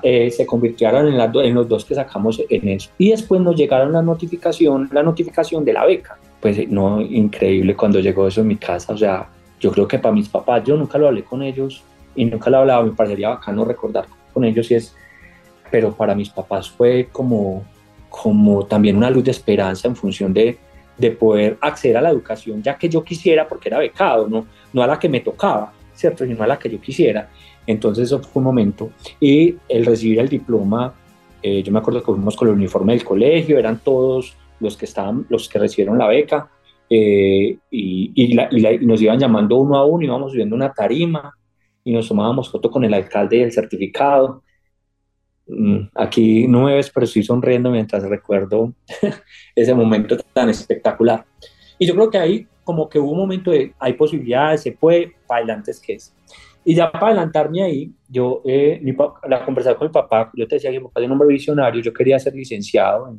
eh, se convirtieron en, en los dos que sacamos en eso. Y después nos llegaron la notificación, la notificación de la beca. Pues no, increíble cuando llegó eso en mi casa. O sea, yo creo que para mis papás, yo nunca lo hablé con ellos y nunca lo hablaba. Me parecería bacano recordar con ellos y es, pero para mis papás fue como como también una luz de esperanza en función de, de poder acceder a la educación ya que yo quisiera, porque era becado, no, no a la que me tocaba, ¿cierto? sino a la que yo quisiera. Entonces eso fue un momento. Y el recibir el diploma, eh, yo me acuerdo que fuimos con el uniforme del colegio, eran todos los que, estaban, los que recibieron la beca, eh, y, y, nos iban llamando uno a uno, íbamos subiendo una tarima y nos tomábamos foto con el alcalde y el certificado. Mm, aquí no me ves, pero estoy sonriendo mientras recuerdo ese momento tan espectacular. Y yo creo que ahí como que hubo un momento de, hay posibilidades, se puede, para adelante es que es. Y ya para adelantarme ahí, yo, eh, la conversación con mi papá, yo te decía que mi papá es un hombre visionario, yo quería ser licenciado,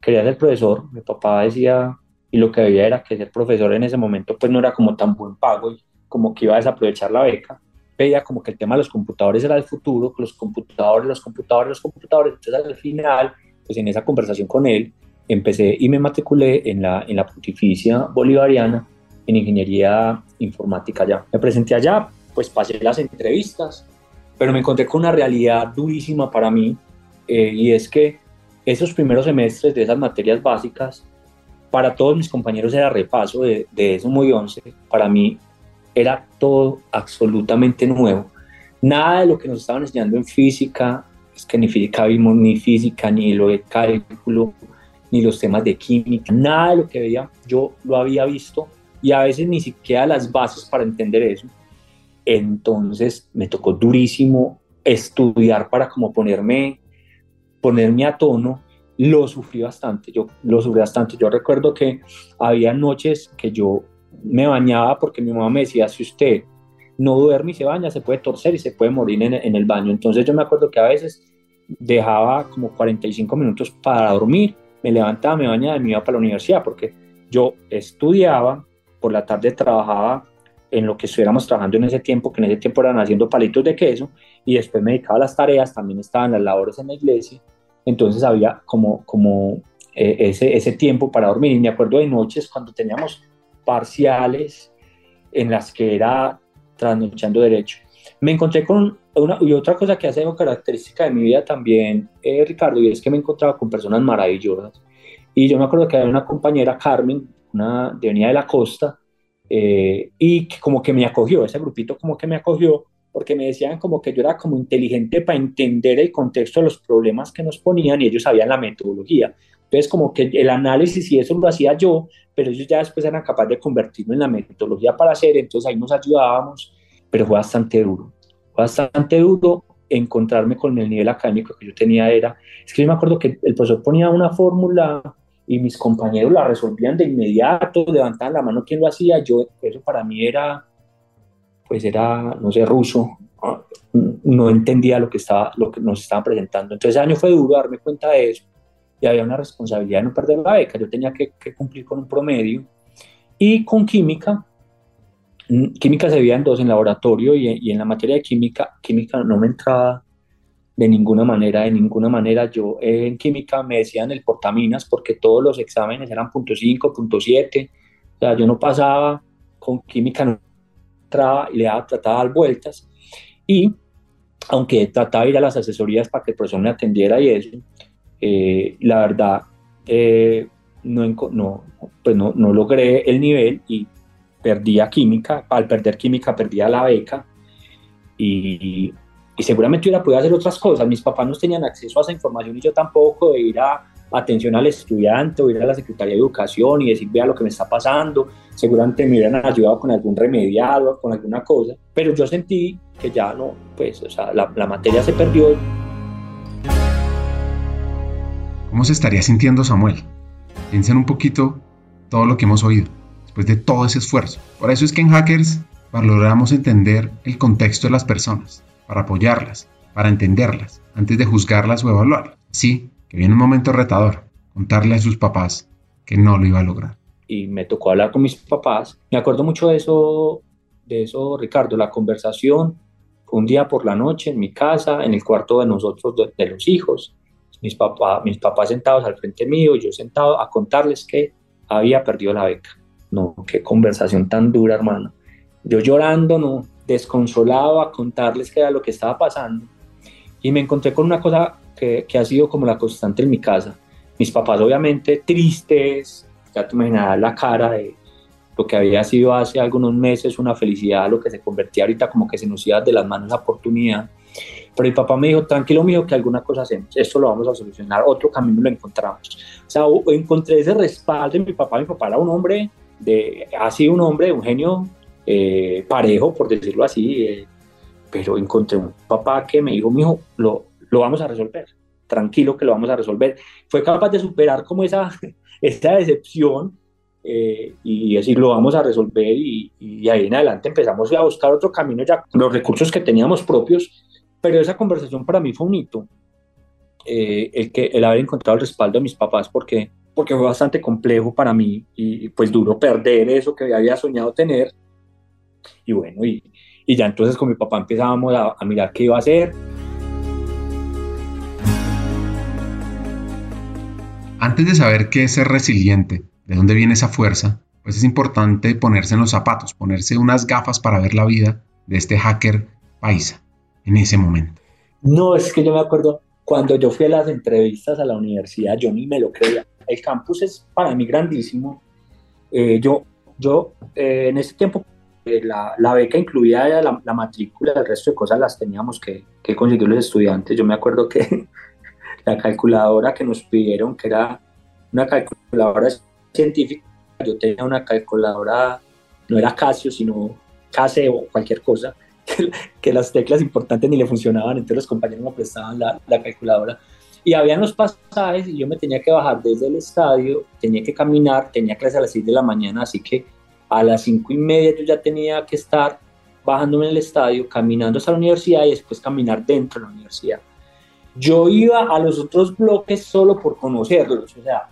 quería ser profesor, mi papá decía, y lo que veía era que ser profesor en ese momento pues no era como tan buen pago y como que iba a desaprovechar la beca veía como que el tema de los computadores era el futuro, los computadores, los computadores, los computadores. Entonces al final, pues en esa conversación con él, empecé y me matriculé en la, en la Pontificia Bolivariana en Ingeniería Informática allá. Me presenté allá, pues pasé las entrevistas, pero me encontré con una realidad durísima para mí eh, y es que esos primeros semestres de esas materias básicas, para todos mis compañeros era repaso de, de eso muy 11, para mí era todo absolutamente nuevo. Nada de lo que nos estaban enseñando en física, es que ni física vimos ni física, ni lo de cálculo, ni los temas de química, nada de lo que veía yo lo había visto y a veces ni siquiera las bases para entender eso. Entonces me tocó durísimo estudiar para como ponerme, ponerme a tono. Lo sufrí bastante, yo lo sufrí bastante. Yo recuerdo que había noches que yo me bañaba porque mi mamá me decía, si usted no duerme y se baña, se puede torcer y se puede morir en, el baño. Entonces yo me acuerdo que a veces dejaba como 45 minutos para dormir, me levantaba, me bañaba y me iba para la universidad porque yo estudiaba, por la tarde trabajaba en lo que estuviéramos trabajando en ese tiempo, que en ese tiempo eran haciendo palitos de queso, y después me dedicaba a las tareas, también estaban las labores en la iglesia, entonces había como, como eh, ese, ese tiempo para dormir, y me acuerdo de noches cuando teníamos parciales en las que era trasnochando derecho. Me encontré con una, y otra cosa que ha sido característica de mi vida también, eh, Ricardo, y es que me he encontrado con personas maravillosas. Y yo me acuerdo que había una compañera, Carmen, una de Venida de la Costa, eh, y que como que me acogió, ese grupito como que me acogió, porque me decían como que yo era como inteligente para entender el contexto de los problemas que nos ponían y ellos sabían la metodología. Entonces como que el análisis y eso lo hacía yo, pero ellos ya después eran capaces de convertirlo en la metodología para hacer, entonces ahí nos ayudábamos, pero fue bastante duro, fue bastante duro encontrarme con el nivel académico que yo tenía era, es que yo me acuerdo que el profesor ponía una fórmula y mis compañeros la resolvían de inmediato, levantaban la mano quién lo hacía, yo, eso para mí era, pues era, no sé, ruso, no entendía lo que, estaba, lo que nos estaban presentando. Entonces ese año fue duro darme cuenta de eso y había una responsabilidad de no perder la beca, yo tenía que, cumplir con un promedio. Y con química, mm, química se veía en dos, en laboratorio y, y en la materia de química, química no me entraba de ninguna manera, de ninguna manera. Yo en química me decían el portaminas porque todos los exámenes eran punto .5, punto .7. O sea, yo no pasaba con química, no entraba y le daba, trataba de dar vueltas. Y aunque trataba de ir a las asesorías para que el profesor me atendiera y eso, eh, la verdad eh, no, no, pues no, no logré el nivel y perdía química. Al perder química perdía la beca. Y, y seguramente hubiera podido hacer otras cosas. Mis papás no tenían acceso a esa información y yo tampoco, de ir a atención al estudiante o ir a la Secretaría de Educación y decir, vea lo que me está pasando. Seguramente me hubieran ayudado con algún remediado, con alguna cosa. Pero yo sentí que ya no, pues, o sea, la, la materia se perdió. ¿Cómo se estaría sintiendo Samuel? Piensen un poquito todo lo que hemos oído, después de todo ese esfuerzo. Por eso es que en Hackers valoramos entender el contexto de las personas para apoyarlas, para entenderlas, antes de juzgarlas o evaluarlas. Sí, que viene un momento retador, contarle a sus papás que no lo iba a lograr. Y me tocó hablar con mis papás. Me acuerdo mucho de eso, de eso, Ricardo, la conversación un día por la noche en mi casa, en el cuarto de nosotros, de, los hijos. Mis, papás, mis papás sentados al frente mío, yo sentado a contarles que había perdido la beca. No, qué conversación tan dura, hermano. Yo llorando, no, desconsolado a contarles qué era lo que estaba pasando. Y me encontré con una cosa que, que ha sido como la constante en mi casa. Mis papás obviamente tristes, ya te imaginarás la cara de lo que había sido hace algunos meses una felicidad, lo que se convertía ahorita como que se nos iba de las manos la oportunidad. Pero mi papá me dijo, tranquilo mío, que alguna cosa hacemos, esto lo vamos a solucionar, otro camino lo encontramos. O sea, encontré ese respaldo en mi papá, mi papá era un hombre, de, ha sido un hombre, un genio eh, parejo, por decirlo así, eh, pero encontré un papá que me dijo, mijo, lo, lo vamos a resolver, tranquilo que lo vamos a resolver. Fue capaz de superar como esa, esa decepción eh, y decir, lo vamos a resolver y, y, ahí en adelante empezamos a buscar otro camino ya, los recursos que teníamos propios, pero esa conversación para mí fue un hito, el, que, el haber encontrado el respaldo de mis papás, porque porque fue bastante complejo para mí y pues duro perder eso que había soñado tener y bueno, y, y ya entonces con mi papá empezábamos a, a mirar qué iba a hacer. Antes de saber qué es ser resiliente, de dónde viene esa fuerza, pues es importante ponerse en los zapatos, ponerse unas gafas para ver la vida de este hacker paisa en ese momento. No, es que yo me acuerdo cuando yo fui a las entrevistas a la universidad, yo ni me lo creía. El campus es para mí grandísimo. Eh, yo, yo eh, en ese tiempo eh, la, la, beca incluía la, la, matrícula, el resto de cosas las teníamos que, que conseguir los estudiantes. Yo me acuerdo que la calculadora que nos pidieron, que era una calculadora científica, yo tenía una calculadora, no era Casio, sino Case o cualquier cosa, que, las teclas importantes ni le funcionaban, entonces los compañeros me prestaban la, la calculadora. Y había unos pasajes y yo me tenía que bajar desde el estadio, tenía que caminar, tenía clase a las 6 de la mañana, así que a las cinco y media yo ya tenía que estar bajándome en el estadio, caminando hasta la universidad y después caminar dentro de la universidad. Yo iba a los otros bloques solo por conocerlos, o sea,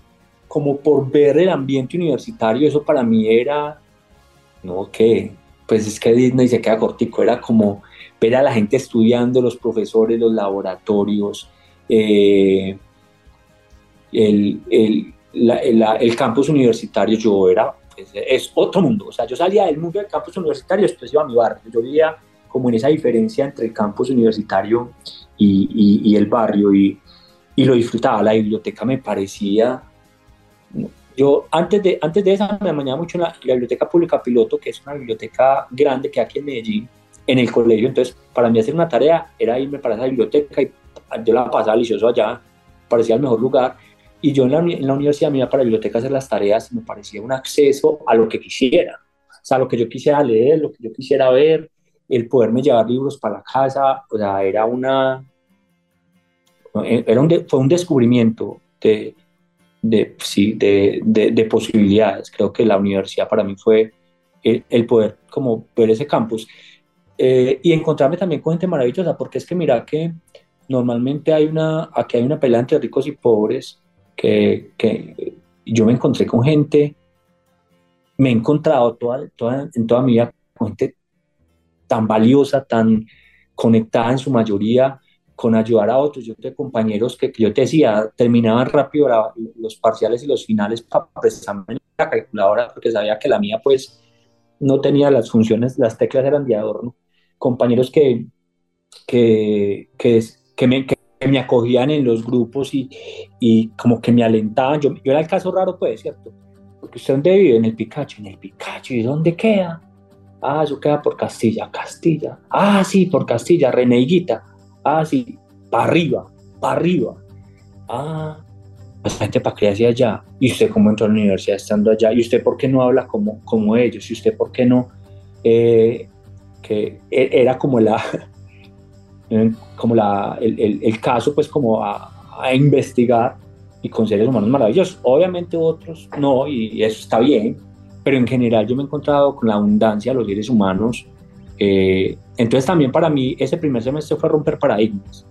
como por ver el ambiente universitario, eso para mí era, no, que, pues es que Disney se queda cortico, era como ver a la gente estudiando, los profesores, los laboratorios, eh, el, el, el campus universitario, yo era pues, es otro mundo. O sea, yo salía del mundo del campus universitario, después iba a mi barrio. Yo vivía como en esa diferencia entre el campus universitario y, y, el barrio y, y, lo disfrutaba. La biblioteca me parecía... Yo antes de, antes de esa me amañaba mucho la, la Biblioteca Pública Piloto, que es una biblioteca grande que hay aquí en Medellín, en el colegio. Entonces, para mí hacer una tarea era irme para esa biblioteca y yo la pasaba delicioso allá, parecía el mejor lugar. Y yo en la, en la universidad me iba para la biblioteca a hacer las tareas me parecía un acceso a lo que quisiera. O sea, lo que yo quisiera leer, lo que yo quisiera ver, el poderme llevar libros para la casa, o sea, era una... Era un fue un descubrimiento de, de, sí, de, de, posibilidades. Creo que la universidad para mí fue el, poder como ver ese campus eh, y encontrarme también con gente maravillosa, porque es que mira que normalmente hay una, aquí hay una pelea entre ricos y pobres, que, que yo me encontré con gente, me he encontrado toda, toda, en toda mi vida con gente tan valiosa, tan conectada en su mayoría con ayudar a otros. Yo tengo compañeros que, yo te decía, terminaban rápido los parciales y los finales para prestarme la calculadora porque sabía que la mía pues no tenía las funciones, las teclas eran de adorno. Compañeros que, que, que, que me, que me acogían en los grupos y, y como que me alentaban. Yo, yo era el caso raro, pues, ¿cierto? Porque usted dónde vive? En el Picacho. En el Picacho. ¿Y dónde queda? Ah, eso queda por Castilla. Castilla. Ah, sí, por Castilla. Reneguita. Ah, sí, para arriba, para arriba. Ah, gente para qué hacia allá. ¿Y usted cómo entró a la universidad estando allá? ¿Y usted por qué no habla como, como ellos? ¿Y usted por qué no? Eh, que e, era como la, como la, el, el, caso, pues como a, a, investigar y con seres humanos maravillosos. Obviamente otros no, y eso está bien, pero en general yo me he encontrado con la abundancia de los seres humanos. Eh, entonces también para mí ese primer semestre fue romper paradigmas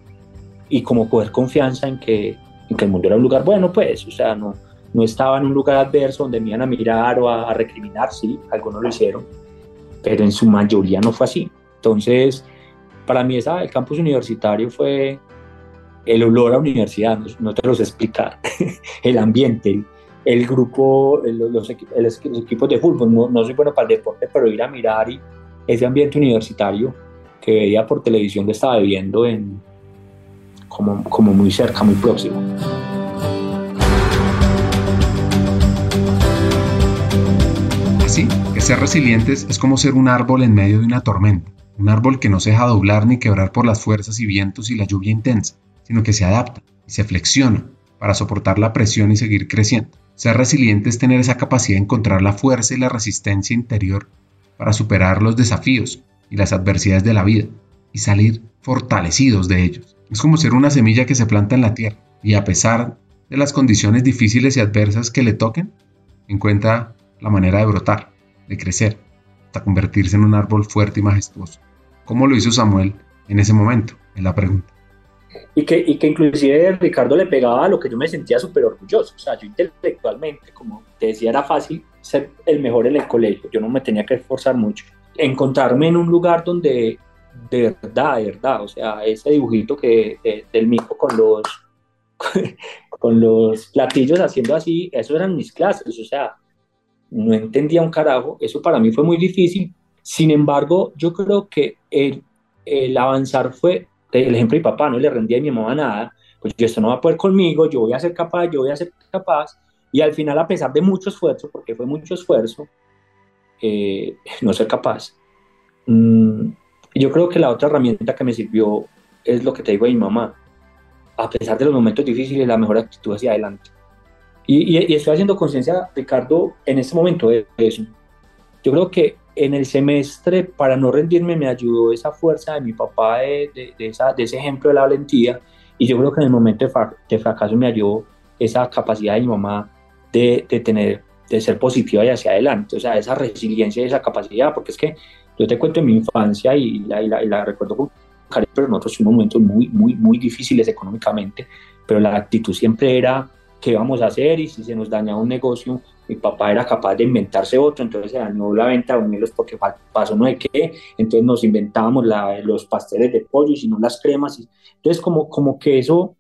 y como coger confianza en que, en que el mundo era un lugar bueno, pues, o sea, no, no estaba en un lugar adverso donde me iban a mirar o a, a recriminar, sí, algunos lo hicieron, pero en su mayoría no fue así. Entonces, para mí esa, el campus universitario fue el olor a universidad, no, te lo sé explicar, el ambiente, el, grupo, los, equipos de fútbol, no, soy bueno para el deporte, pero ir a mirar y ese ambiente universitario que veía por televisión lo estaba viviendo en, como, como muy cerca, muy próximo. Así que ser resilientes es como ser un árbol en medio de una tormenta un árbol que no se deja doblar ni quebrar por las fuerzas y vientos y la lluvia intensa, sino que se adapta y se flexiona para soportar la presión y seguir creciendo. Ser resiliente es tener esa capacidad de encontrar la fuerza y la resistencia interior para superar los desafíos y las adversidades de la vida y salir fortalecidos de ellos. Es como ser una semilla que se planta en la tierra y a pesar de las condiciones difíciles y adversas que le toquen, encuentra la manera de brotar, de crecer, hasta convertirse en un árbol fuerte y majestuoso. ¿Cómo lo hizo Samuel en ese momento? Es la pregunta. Y que, y que inclusive Ricardo le pegaba a lo que yo me sentía súper orgulloso. O sea, yo intelectualmente, como te decía, era fácil ser el mejor en el colegio. Yo no me tenía que esforzar mucho. Encontrarme en un lugar donde de verdad, de verdad, o sea, ese dibujito que del mico con los con los platillos haciendo así, eso eran mis clases, o sea, no entendía un carajo, eso para mí fue muy difícil, sin embargo, yo creo que el, el avanzar fue, el ejemplo de mi papá, no le rendía a mi mamá nada, pues yo esto no va a poder conmigo, yo voy a ser capaz, yo voy a ser capaz, y al final, a pesar de mucho esfuerzo, porque fue mucho esfuerzo, eh, no ser capaz. Mm, yo creo que la otra herramienta que me sirvió es lo que te digo de mi mamá. A pesar de los momentos difíciles, la mejor actitud hacia adelante. Y, y, y estoy haciendo conciencia, Ricardo, en este momento de eso. Yo creo que en el semestre, para no rendirme, me ayudó esa fuerza de mi papá, de, de, esa, de ese ejemplo de la valentía, y yo creo que en el momento de, fracaso me ayudó esa capacidad de mi mamá de, de, tener, de ser positiva y hacia adelante, o sea, esa resiliencia y esa capacidad, porque es que yo te cuento en mi infancia y la, y la, y la recuerdo con cariño, pero nosotros fuimos momentos muy, muy, muy difíciles económicamente, pero la actitud siempre era qué vamos a hacer y si se nos daña un negocio, mi papá era capaz de inventarse otro, entonces se dañó la venta de unidos porque pasó no sé qué, entonces nos inventábamos la, los pasteles de pollo y si no las cremas. Entonces como, como que eso,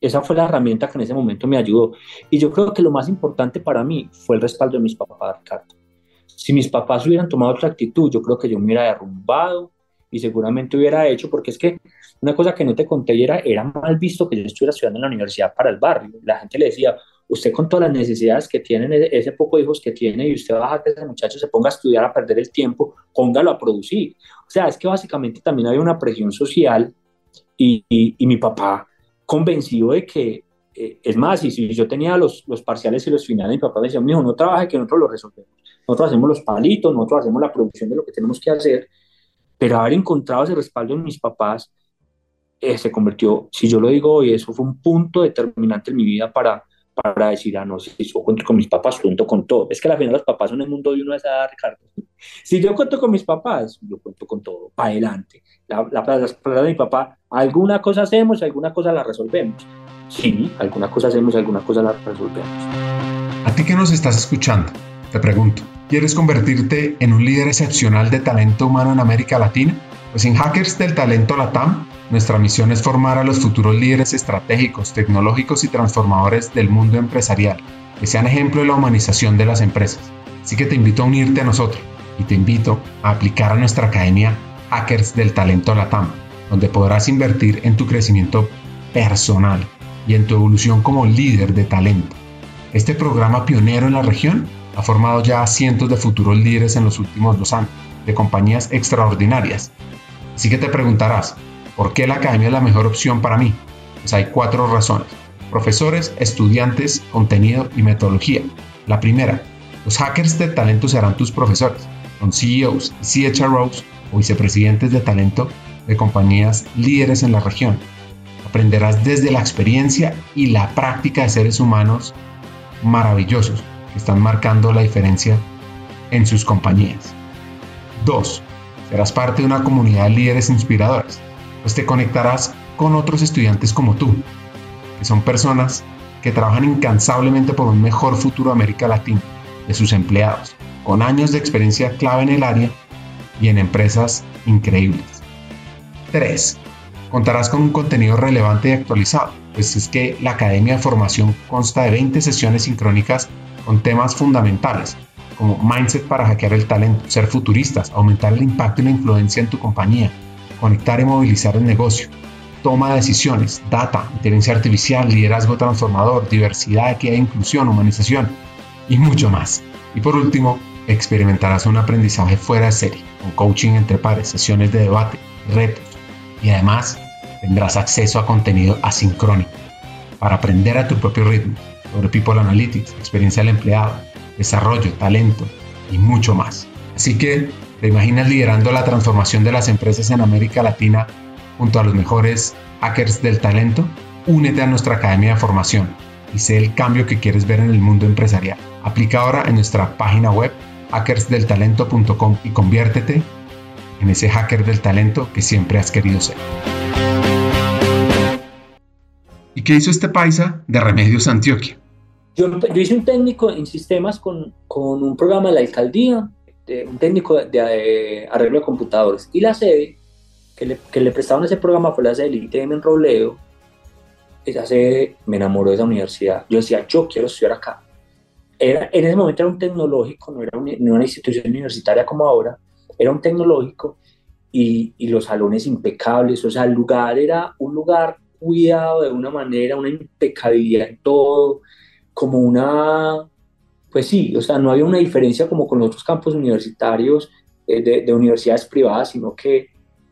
esa fue la herramienta que en ese momento me ayudó. Y yo creo que lo más importante para mí fue el respaldo de mis papás, Ricardo. Si mis papás hubieran tomado otra actitud, yo creo que yo me hubiera derrumbado y seguramente hubiera hecho, porque es que una cosa que no te conté era, era mal visto que yo estuviera estudiando en la universidad para el barrio. La gente le decía, usted con todas las necesidades que tiene, ese poco de hijos que tiene, y usted va a que ese muchacho se ponga a estudiar, a perder el tiempo, póngalo a producir. O sea, es que básicamente también había una presión social y, y, mi papá convencido de que, eh, es más, y si yo tenía los, los parciales y los finales, mi papá me decía, hijo, no trabaje, que nosotros lo resolvemos. Nosotros hacemos los palitos, nosotros hacemos la producción de lo que tenemos que hacer, pero haber encontrado ese respaldo en mis papás eh, se convirtió, si yo lo digo hoy, eso fue un punto determinante en mi vida para, para decir, ah, no, si yo cuento con mis papás, cuento con todo. Es que al final los papás son el mundo de uno de esa edad, Ricardo. Si yo cuento con mis papás, yo cuento con todo, para adelante. La, la, de mi papá, alguna cosa hacemos, alguna cosa la resolvemos. Sí, alguna cosa hacemos, alguna cosa la resolvemos. A ti que nos estás escuchando, te pregunto, ¿quieres convertirte en un líder excepcional de talento humano en América Latina? Pues en Hackers del Talento Latam, nuestra misión es formar a los futuros líderes estratégicos, tecnológicos y transformadores del mundo empresarial, que sean ejemplo de la humanización de las empresas. Así que te invito a unirte a nosotros y te invito a aplicar a nuestra academia Hackers del Talento Latam, donde podrás invertir en tu crecimiento personal y en tu evolución como líder de talento. Este programa pionero en la región ha formado ya a cientos de futuros líderes en los últimos dos años, de compañías extraordinarias Así que te preguntarás, ¿por qué la academia es la mejor opción para mí? Pues hay cuatro razones. Profesores, estudiantes, contenido y metodología. La primera, los hackers de talento serán tus profesores. Son CEOs y CHROs o vicepresidentes de talento de compañías líderes en la región. Aprenderás desde la experiencia y la práctica de seres humanos maravillosos que están marcando la diferencia en sus compañías. 2. Serás parte de una comunidad de líderes inspiradores, pues te conectarás con otros estudiantes como tú, que son personas que trabajan incansablemente por un mejor futuro de América Latina, de sus empleados, con años de experiencia clave en el área y en empresas increíbles. 3. Contarás con un contenido relevante y actualizado, pues es que la Academia de Formación consta de 20 sesiones sincrónicas con temas fundamentales como mindset para hackear el talento, ser futuristas, aumentar el impacto y la influencia en tu compañía, conectar y movilizar el negocio, toma de decisiones, data, inteligencia artificial, liderazgo transformador, diversidad, equidad e inclusión, humanización y mucho más. Y por último, experimentarás un aprendizaje fuera de serie, con coaching entre pares, sesiones de debate, retos y además tendrás acceso a contenido asincrónico para aprender a tu propio ritmo sobre People Analytics, experiencia del empleado, desarrollo, talento y mucho más. Así que, ¿te imaginas liderando la transformación de las empresas en América Latina junto a los mejores hackers del talento? Únete a nuestra academia de formación y sé el cambio que quieres ver en el mundo empresarial. Aplica ahora en nuestra página web hackersdeltalento.com y conviértete en ese hacker del talento que siempre has querido ser. ¿Y qué hizo este paisa de Remedios Antioquia? Yo, hice un técnico en sistemas con, con un programa de la alcaldía, un técnico de, arreglo de computadores. Y la sede que le, que le, prestaban ese programa fue la sede del ITM en Robledo. Esa sede me enamoró de esa universidad. Yo decía, yo quiero estudiar acá. Era, en ese momento era un tecnológico, no era, una institución universitaria como ahora, era un tecnológico y, y, los salones impecables, o sea, el lugar era un lugar cuidado de una manera, una impecabilidad en todo, como una, pues sí, o sea, no había una diferencia como con otros campos universitarios eh, de, universidades privadas, sino que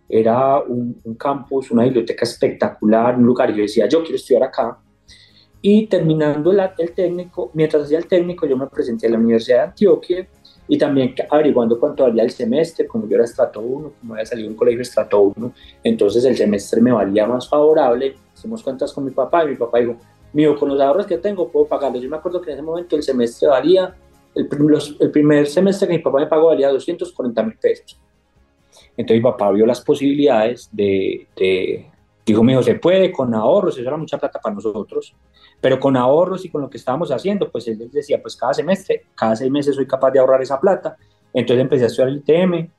era un, campus, una biblioteca espectacular, un lugar, y yo decía, yo quiero estudiar acá. Y terminando el, el técnico, mientras hacía el técnico, yo me presenté a la Universidad de Antioquia y también averiguando cuánto valía el semestre, como yo era estrato 1, como había salido un colegio estrato 1, entonces el semestre me valía más favorable. Hicimos cuentas con mi papá y mi papá dijo, mío, con los ahorros que tengo puedo pagarlo. Yo me acuerdo que en ese momento el semestre valía, el, el primer semestre que mi papá me pagó valía 240 mil pesos. Entonces mi papá vio las posibilidades de, de dijo, mío, se puede con ahorros, eso era mucha plata para nosotros, pero con ahorros y con lo que estábamos haciendo, pues él decía, pues cada semestre, cada seis meses soy capaz de ahorrar esa plata. Entonces empecé a estudiar el TM,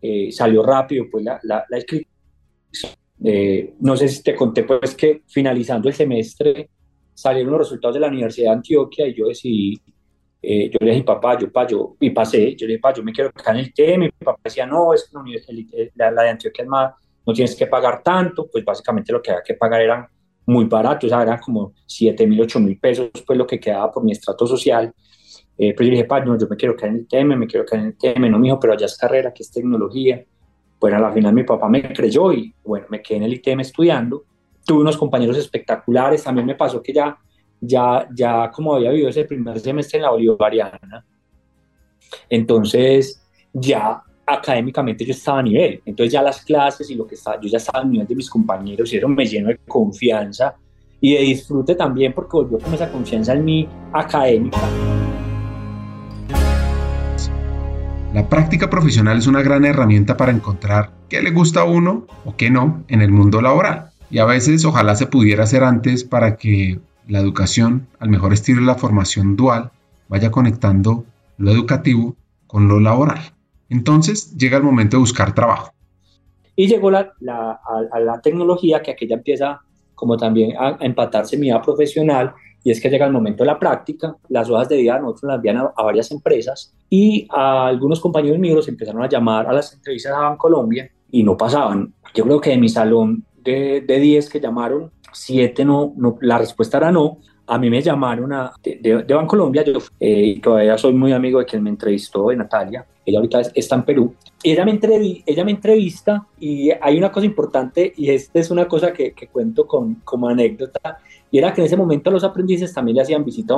eh, salió rápido pues la, la, la eh, no sé si te conté pues que finalizando el semestre salieron los resultados de la Universidad de Antioquia y yo decidí eh, yo le dije, papá, yo, pa, yo, y pasé, yo le dije, papá, yo me quiero quedar en el ITM, mi papá decía, no, es la, la, de Antioquia es más, no tienes que pagar tanto, pues básicamente lo que había que pagar eran muy baratos, o sea, eran como 7 mil, 8 mil pesos, pues lo que quedaba por mi estrato social, eh, pero yo dije, papá, no, yo me quiero quedar en el ITM, me quiero quedar en el ITM, no, mijo, pero allá es carrera, que es tecnología, bueno, a la final mi papá me creyó y bueno, me quedé en el ITM estudiando, tuve unos compañeros espectaculares, también me pasó que ya ya, ya como había vivido ese primer semestre en la Bolivariana, entonces ya académicamente yo estaba a nivel, entonces ya las clases y lo que estaba, yo ya estaba a nivel de mis compañeros y eso me lleno de confianza y de disfrute también porque volvió con esa confianza en mí académica. La práctica profesional es una gran herramienta para encontrar qué le gusta a uno o qué no en el mundo laboral. Y a veces ojalá se pudiera hacer antes para que la educación, al mejor estilo de la formación dual, vaya conectando lo educativo con lo laboral. Entonces llega el momento de buscar trabajo. Y llegó la, la, a, la tecnología que aquella empieza como también a, empatarse mi vida profesional y es que llega el momento de la práctica, las hojas de vida nosotros las envían a, varias empresas y a algunos compañeros míos empezaron a llamar a las entrevistas a Colombia y no pasaban. Yo creo que de mi salón de 10 que llamaron, siete no, no, la respuesta era no. A mí me llamaron a, de, de, Bancolombia, yo eh, todavía soy muy amigo de quien me entrevistó, de Natalia, ella ahorita está en Perú. Ella me, ella me entrevista y hay una cosa importante y esta es una cosa que, que cuento con, como anécdota. Y era que en ese momento los aprendices también le hacían visita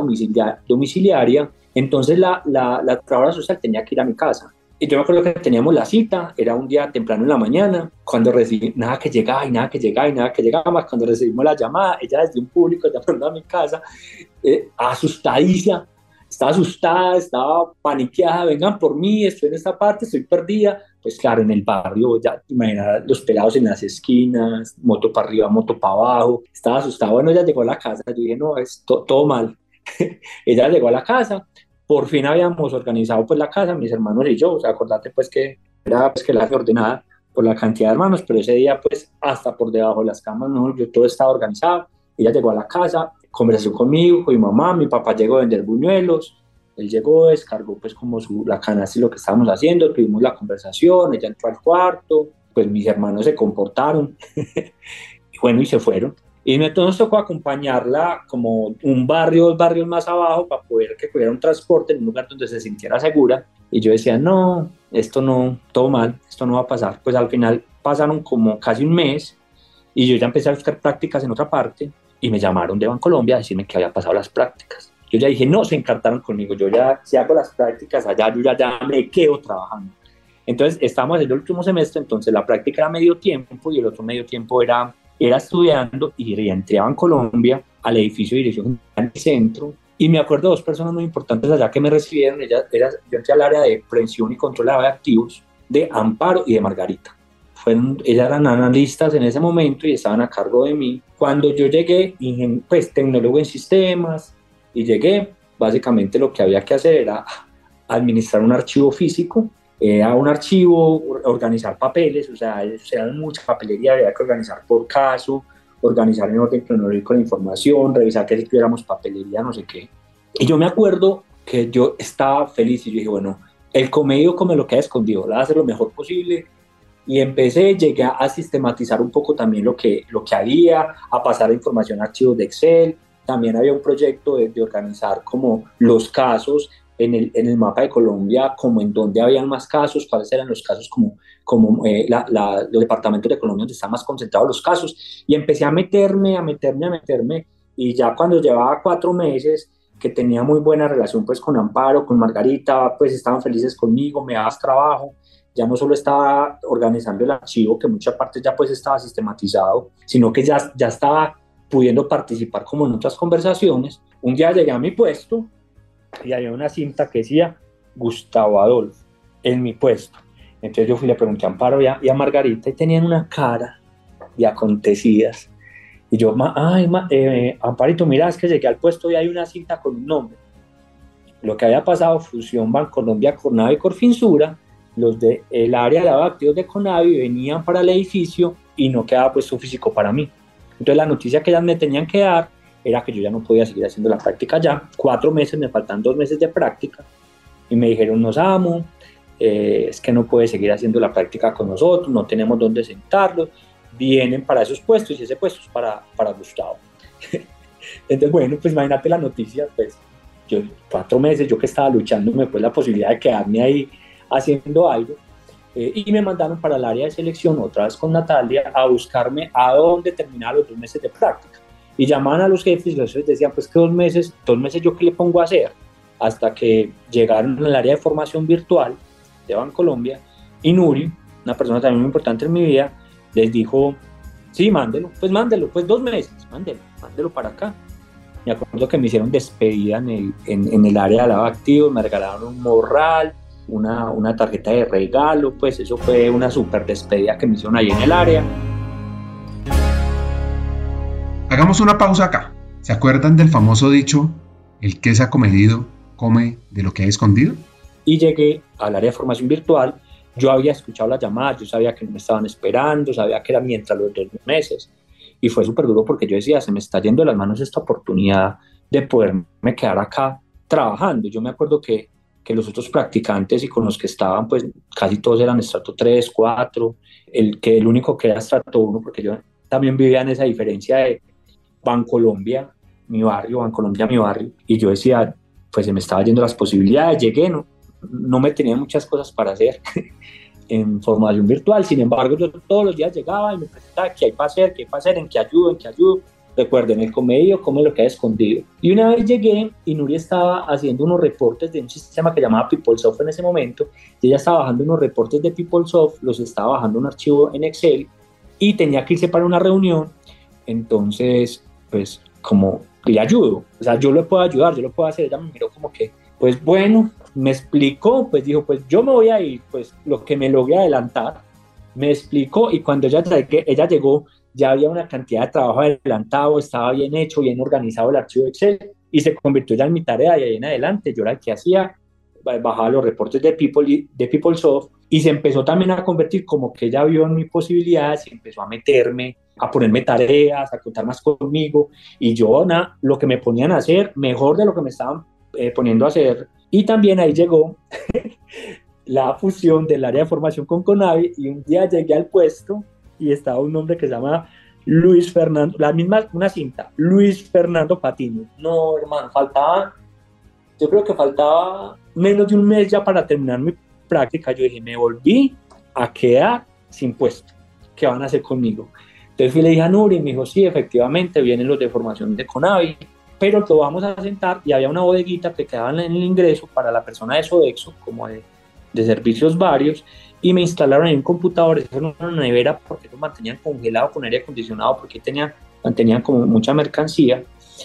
domiciliaria, entonces la, la, la trabajadora social tenía que ir a mi casa y yo me acuerdo que teníamos la cita, era un día temprano en la mañana, cuando recibí, nada que llegaba y nada que llegaba y nada que llegaba, más cuando recibimos la llamada, ella desde un público llamando a mi casa, eh, asustadísima, estaba asustada, estaba paniqueada, vengan por mí, estoy en esta parte, estoy perdida. Pues claro, en el barrio, ya imaginar los pelados en las esquinas, moto para arriba, moto para abajo, estaba asustada. Bueno, ella llegó a la casa, yo dije, no, es todo mal. ella llegó a la casa, por fin habíamos organizado pues la casa, mis hermanos y yo, o sea, acordate pues que era pues que la ordenada por la cantidad de hermanos, pero ese día pues hasta por debajo de las camas, no, yo todo estaba organizado, ella llegó a la casa, conversación conmigo, con mi mamá, mi papá llegó a vender buñuelos, él llegó, descargó pues como su, la canasta y lo que estábamos haciendo, tuvimos la conversación, ella entró al cuarto, pues mis hermanos se comportaron. Y bueno, y se fueron. Y entonces tocó acompañarla como un barrio, dos barrios más abajo para poder que hubiera un transporte en un lugar donde se sintiera segura. Y yo decía, no, esto no, todo mal, esto no va a pasar. Pues al final pasaron como casi un mes y yo ya empecé a buscar prácticas en otra parte y me llamaron de Bancolombia a decirme que había pasado las prácticas. Yo ya dije, no, se encartaron conmigo, yo ya, si hago las prácticas allá, yo ya, ya me quedo trabajando. Entonces, estábamos en el último semestre, entonces la práctica era medio tiempo y el otro medio tiempo era era estudiando y entraba en Colombia al edificio de dirección en el centro y me acuerdo de dos personas muy importantes allá que me recibieron, ella, era, yo entré al área de prevención y control de activos de Amparo y de Margarita. Fueron, ellas eran analistas en ese momento y estaban a cargo de mí. Cuando yo llegué, pues tecnólogo en sistemas, y llegué, básicamente lo que había que hacer era administrar un archivo físico era un archivo, organizar papeles, o sea, era mucha papelería, había que organizar por caso, organizar en orden cronológico la información, revisar que si tuviéramos papelería, no sé qué. Y yo me acuerdo que yo estaba feliz y yo dije, bueno, el comedio come lo que ha escondido, lo voy a hacer lo mejor posible. Y empecé, llegué a sistematizar un poco también lo que, lo que había, a pasar la información a archivos de Excel. También había un proyecto de, de organizar como los casos en el, en el, mapa de Colombia como en donde habían más casos, cuáles eran los casos como, como eh, la, la, los departamentos de Colombia donde están más concentrados los casos. Y empecé a meterme, a meterme, a meterme. Y ya cuando llevaba cuatro meses, que tenía muy buena relación pues con Amparo, con Margarita, pues estaban felices conmigo, me dabas trabajo. Ya no solo estaba organizando el archivo, que mucha parte ya pues estaba sistematizado, sino que ya, ya estaba pudiendo participar como en otras conversaciones. Un día llegué a mi puesto y había una cinta que decía Gustavo Adolfo en mi puesto. Entonces yo fui y le pregunté a Amparo y a, Margarita y tenían una cara de acontecidas. Y yo, ay, eh, Amparito, mira, es que llegué al puesto y hay una cinta con un nombre. Lo que había pasado, Fusión Bancolombia, Cornavi y Corfinsura, los del el área de activos de Conavi venían para el edificio y no quedaba puesto físico para mí. Entonces la noticia que ellas me tenían que dar era que yo ya no podía seguir haciendo la práctica ya. Cuatro meses, me faltan dos meses de práctica y me dijeron, nos amo, eh, es que no puede seguir haciendo la práctica con nosotros, no tenemos dónde sentarlo, vienen para esos puestos y ese puesto es para, para Gustavo. Entonces, bueno, pues imagínate la noticia, pues yo cuatro meses, yo que estaba luchando, me fue la posibilidad de quedarme ahí haciendo algo. Eh, y me mandaron para el área de selección, otra vez con Natalia, a buscarme a dónde terminar los dos meses de práctica. Y llamaban a los jefes y los jefes decían, pues que dos meses, dos meses yo qué le pongo a hacer. Hasta que llegaron al área de formación virtual de Bancolombia y Nuri, una persona también muy importante en mi vida, les dijo, sí, mándelo, pues mándelo, pues dos meses, mándelo, mándelo para acá. Me acuerdo que me hicieron despedida en el, en, el área de lado activo, me regalaron un morral, una, una tarjeta de regalo, pues eso fue una super despedida que me hicieron ahí en el área. Hagamos una pausa acá. ¿Se acuerdan del famoso dicho, el que se ha comedido come de lo que ha escondido? Y llegué al área de formación virtual, yo había escuchado las llamadas, yo sabía que me estaban esperando, sabía que era mientras los dos meses. Y fue súper duro porque yo decía, se me está yendo de las manos esta oportunidad de poderme quedar acá trabajando. Yo me acuerdo que, que los otros practicantes y con los que estaban, pues casi todos eran estrato 3, 4, el, que el único que era estrato 1, porque yo también vivía en esa diferencia de Bancolombia, mi barrio, Bancolombia, mi barrio, y yo decía, pues se me estaba yendo las posibilidades, llegué, ¿no? No me tenía muchas cosas para hacer en formación virtual, sin embargo, yo todos los días llegaba y me preguntaba qué hay para hacer, qué hay para hacer, en qué ayudo, en qué ayudo. Recuerden, el comedio come lo que ha escondido. Y una vez llegué y Nuri estaba haciendo unos reportes de un sistema que llamaba PeopleSoft en ese momento, y ella estaba bajando unos reportes de PeopleSoft, los estaba bajando un archivo en Excel y tenía que irse para una reunión. Entonces, pues como le ayudo, o sea, yo le puedo ayudar, yo lo puedo hacer, ella me miró como que, pues bueno, me explicó, pues dijo, pues yo me voy a ir, pues lo que me logré adelantar, me explicó y cuando ella, ella llegó ya había una cantidad de trabajo adelantado, estaba bien hecho, bien organizado el archivo Excel y se convirtió ya en mi tarea y ahí en adelante yo era el que hacía, bajaba los reportes de, People, de PeopleSoft y se empezó también a convertir como que ella vio en mi posibilidades y empezó a meterme a ponerme tareas, a contar más conmigo, y yo na, lo que me ponían a hacer, mejor de lo que me estaban eh, poniendo a hacer. Y también ahí llegó la fusión del área de formación con Conavi, y un día llegué al puesto y estaba un hombre que se llama Luis Fernando, la misma, una cinta, Luis Fernando Patino. No, hermano, faltaba, yo creo que faltaba menos de un mes ya para terminar mi práctica. Yo dije, me volví a quedar sin puesto. ¿Qué van a hacer conmigo? Entonces fui le dije a Nuri me dijo, sí, efectivamente, vienen los de formación de Conavi, pero lo vamos a sentar y había una bodeguita que quedaba en el ingreso para la persona de Sodexo, como de, de servicios varios, y me instalaron ahí un computador, eso era una nevera porque lo mantenían congelado con aire acondicionado, porque tenían, mantenían como mucha mercancía,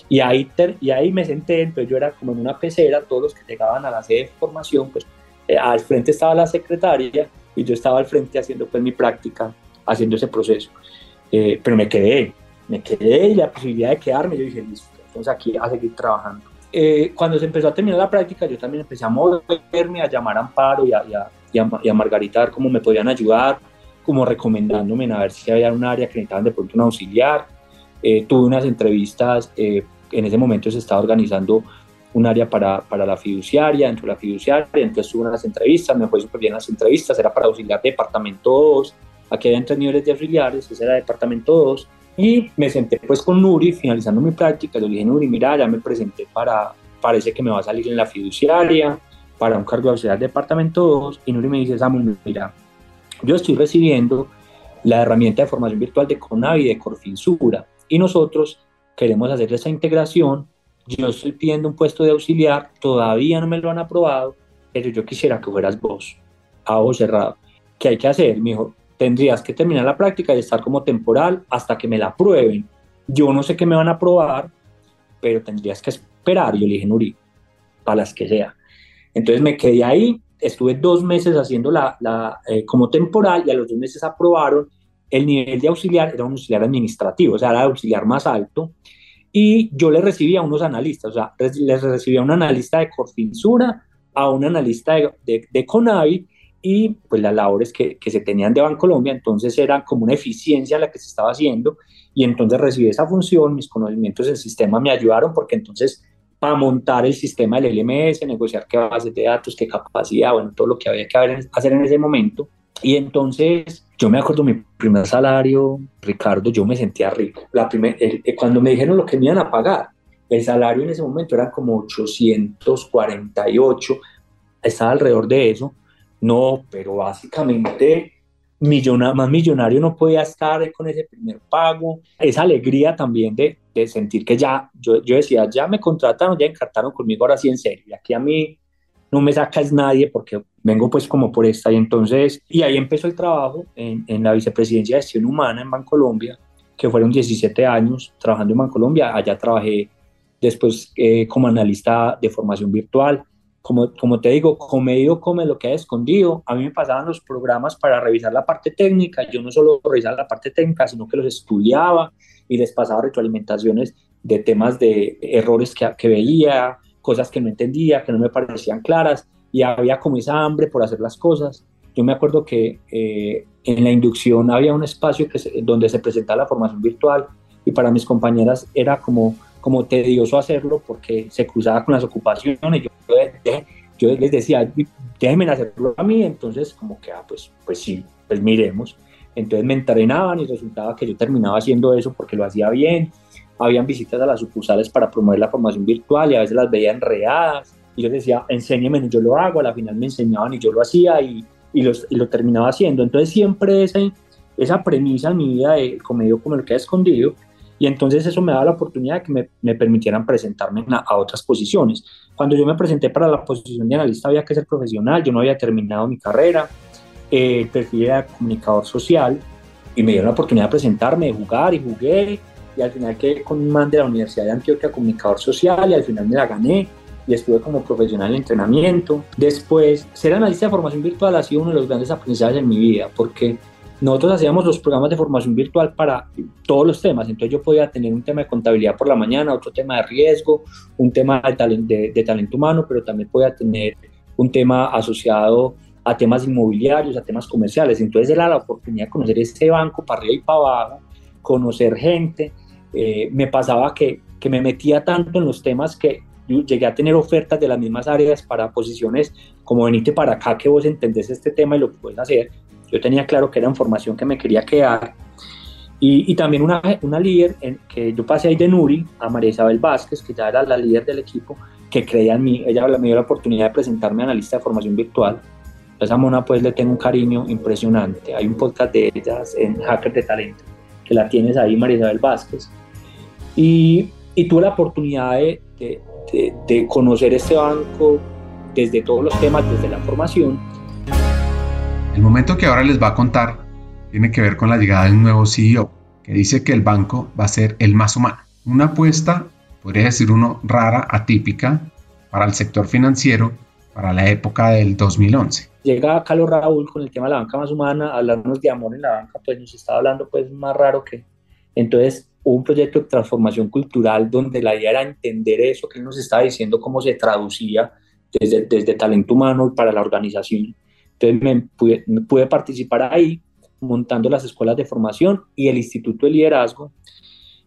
y ahí, y ahí me senté, entonces yo era como en una pecera, todos los que llegaban a la sede de formación, pues al frente estaba la secretaria y yo estaba al frente haciendo pues mi práctica, haciendo ese proceso. Eh, pero me quedé, me quedé y la posibilidad de quedarme, yo dije, listo, entonces aquí a seguir trabajando. Eh, cuando se empezó a terminar la práctica, yo también empecé a moverme, a llamar a Amparo y a, y a, Margarita a ver cómo me podían ayudar, como recomendándome a ver si había un área que necesitaban de pronto un auxiliar. Eh, tuve unas entrevistas, en ese momento se estaba organizando un área para, para, la fiduciaria, dentro de la fiduciaria, entonces tuve unas entrevistas, me fue súper bien las entrevistas, era para auxiliar de departamento 2, Aquí había tres niveles de auxiliares, ese era departamento 2. Y me senté pues con Nuri, finalizando mi práctica. Le dije, Nuri, mira, ya me presenté para, parece que me va a salir en la fiduciaria, para un cargo de auxiliar de departamento 2. Y Nuri me dice, Samuel, mira, yo estoy recibiendo la herramienta de formación virtual de Conavi de Corfinsura y nosotros queremos hacer esa integración. Yo estoy pidiendo un puesto de auxiliar, todavía no me lo han aprobado, pero yo quisiera que fueras vos, a vos cerrado. ¿Qué hay que hacer? Me dijo, tendrías que terminar la práctica y estar como temporal hasta que me la aprueben. Yo no sé qué me van a aprobar, pero tendrías que esperar. Yo le dije, Nuri, para las que sea. Entonces me quedé ahí, estuve dos meses haciendo la, la eh, como temporal y a los dos meses aprobaron. El nivel de auxiliar era un auxiliar administrativo, o sea, era el auxiliar más alto. Y yo le recibía a unos analistas, o sea, les recibía a un analista de Corfinsura, a un analista de, de, de Conavi y pues las labores que, que se tenían de Bancolombia, entonces era como una eficiencia la que se estaba haciendo y entonces recibí esa función, mis conocimientos del sistema me ayudaron porque entonces para montar el sistema del LMS, negociar qué bases de datos, qué capacidad, bueno, todo lo que había que hacer en ese momento. Y entonces yo me acuerdo mi primer salario, Ricardo, yo me sentía rico. La primer, cuando me dijeron lo que me iban a pagar, el salario en ese momento era como 848, estaba alrededor de eso. No, pero básicamente más millonario no podía estar con ese primer pago. Esa alegría también de, de sentir que ya, yo, yo, decía, ya me contrataron, ya encartaron conmigo ahora sí en serio. Y aquí a mí no me sacas nadie porque vengo pues como por esta. Y entonces, y ahí empezó el trabajo en, en la vicepresidencia de gestión humana en Bancolombia, que fueron 17 años trabajando en Bancolombia. Allá trabajé después eh, como analista de formación virtual como, como te digo, comedido come lo que ha escondido. A mí me pasaban los programas para revisar la parte técnica. Yo no solo revisaba la parte técnica, sino que los estudiaba y les pasaba retroalimentaciones de temas de errores que, que veía, cosas que no entendía, que no me parecían claras y había como esa hambre por hacer las cosas. Yo me acuerdo que eh, en la inducción había un espacio que donde se presentaba la formación virtual y para mis compañeras era como como tedioso hacerlo porque se cruzaba con las ocupaciones. Yo, yo les decía, déjenme hacerlo a mí, entonces como que, ah, pues, pues sí, pues miremos. Entonces me entrenaban y resultaba que yo terminaba haciendo eso porque lo hacía bien. Habían visitas a las sucursales para promover la formación virtual y a veces las veía enredadas. Y yo decía, enséñeme, y yo lo hago. A la final me enseñaban y yo lo hacía y, y, los, y lo terminaba haciendo. Entonces siempre esa, esa premisa en mi vida de comedio como lo que ha escondido y entonces eso me daba la oportunidad de que me, me permitieran presentarme a, otras posiciones. Cuando yo me presenté para la posición de analista había que ser profesional, yo no había terminado mi carrera, eh, el perfil era comunicador social y me dieron la oportunidad de presentarme, de jugar y jugué y al final quedé con un man de la Universidad de Antioquia, comunicador social y al final me la gané y estuve como profesional en entrenamiento. Después, ser analista de formación virtual ha sido uno de los grandes aprendizajes en mi vida porque nosotros hacíamos los programas de formación virtual para todos los temas, entonces yo podía tener un tema de contabilidad por la mañana, otro tema de riesgo, un tema de, talento, de, talento humano, pero también podía tener un tema asociado a temas inmobiliarios, a temas comerciales. Entonces era la oportunidad de conocer este banco para arriba y para abajo, conocer gente. Eh, me pasaba que, que me metía tanto en los temas que llegué a tener ofertas de las mismas áreas para posiciones como venite para acá que vos entendés este tema y lo puedes hacer. Yo tenía claro que era información que me quería quedar. Y, y también una, una líder en, que yo pasé ahí de Nuri, a María Isabel Vázquez, que ya era la líder del equipo, que creía en mí. Ella me dio la oportunidad de presentarme a analista de formación virtual. A esa mona pues le tengo un cariño impresionante. Hay un podcast de ellas en Hacker de Talento, que la tienes ahí, María Isabel Vázquez. Y, y tuve la oportunidad de, de, de, de conocer este banco desde todos los temas, desde la formación el momento que ahora les va a contar tiene que ver con la llegada del nuevo CEO, que dice que el banco va a ser el más humano. Una apuesta, podría decir uno, rara, atípica para el sector financiero para la época del 2011. Llega Carlos Raúl con el tema de la banca más humana, hablarnos de amor en la banca, pues nos estaba hablando pues más raro que... Entonces un proyecto de transformación cultural donde la idea era entender eso que él nos estaba diciendo, cómo se traducía desde, desde talento humano para la organización entonces me pude, participar ahí montando las escuelas de formación y el Instituto de Liderazgo.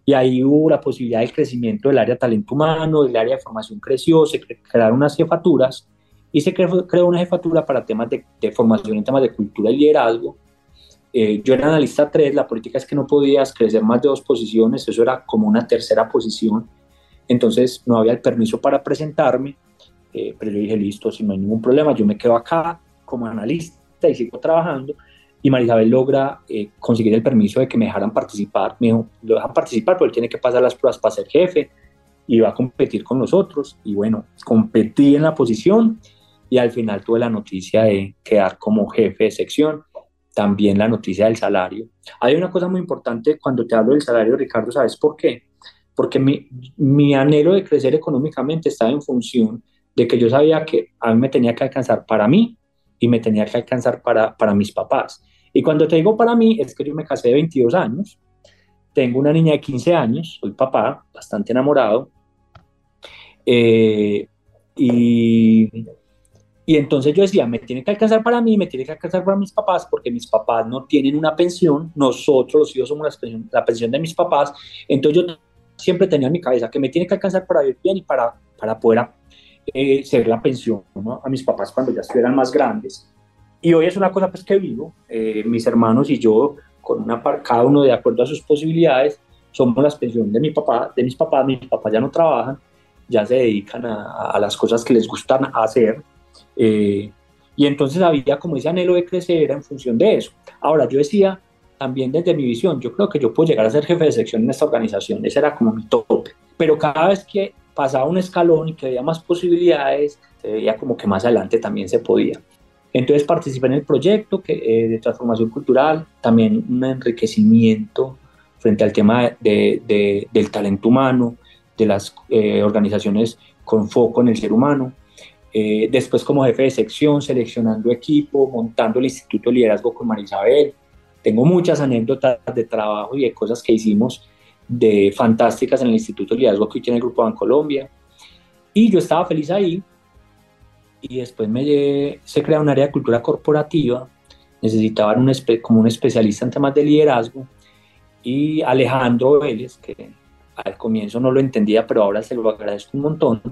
Y ahí hubo la posibilidad del crecimiento del área de talento humano, el área de formación creció, se crearon unas jefaturas y se creó, una jefatura para temas de, formación en temas de cultura y liderazgo. Eh, yo era analista 3, la política es que no podías crecer más de dos posiciones, eso era como una tercera posición, entonces no había el permiso para presentarme, eh, pero yo dije, listo, si no hay ningún problema, yo me quedo acá, como analista y sigo trabajando. Y Marisabel logra eh, conseguir el permiso de que me dejaran participar. Me dijo, lo dejan participar, pero él tiene que pasar las pruebas para ser jefe y va a competir con nosotros. Y bueno, competí en la posición y al final tuve la noticia de quedar como jefe de sección. También la noticia del salario. Hay una cosa muy importante cuando te hablo del salario, Ricardo, ¿sabes por qué? Porque mi, mi anhelo de crecer económicamente estaba en función de que yo sabía que a mí me tenía que alcanzar para mí y me tenía que alcanzar para, para mis papás. Y cuando te digo para mí, es que yo me casé de 22 años, tengo una niña de 15 años, soy papá, bastante enamorado, eh, y, Y entonces yo decía, me tiene que alcanzar para mí, me tiene que alcanzar para mis papás, porque mis papás no tienen una pensión, nosotros los hijos somos la pensión, la pensión de mis papás. Entonces yo siempre tenía en mi cabeza que me tiene que alcanzar para vivir bien y para, para poder eh, ser la pensión a mis papás cuando ya estuvieran más grandes. Y hoy es una cosa pues que vivo, eh, mis hermanos y yo, con una cada uno de acuerdo a sus posibilidades, somos la pensión de mi papá, de mis papás, mis papás ya no trabajan, ya se dedican a, a las cosas que les gustan hacer. Eh, y entonces había como ese anhelo de crecer en función de eso. Ahora, yo decía, también desde mi visión, yo creo que yo puedo llegar a ser jefe de sección en esta organización, ese era como mi tope. Pero cada vez que pasaba un escalón y que había más posibilidades, se veía como que más adelante también se podía. Entonces participé en el proyecto que, eh, de transformación cultural, también un enriquecimiento frente al tema de, del talento humano, de las eh, organizaciones con foco en el ser humano. Eh, después como jefe de sección, seleccionando equipo, montando el Instituto de Liderazgo con Marisabel. Tengo muchas anécdotas de trabajo y de cosas que hicimos de fantásticas en el Instituto de Liderazgo que hoy tiene el Grupo Colombia Y yo estaba feliz ahí. Y después me, se crea un área de cultura corporativa. Necesitaban un, como un especialista en temas de liderazgo. Y Alejandro Vélez, que al comienzo no lo entendía, pero ahora se lo agradezco un montón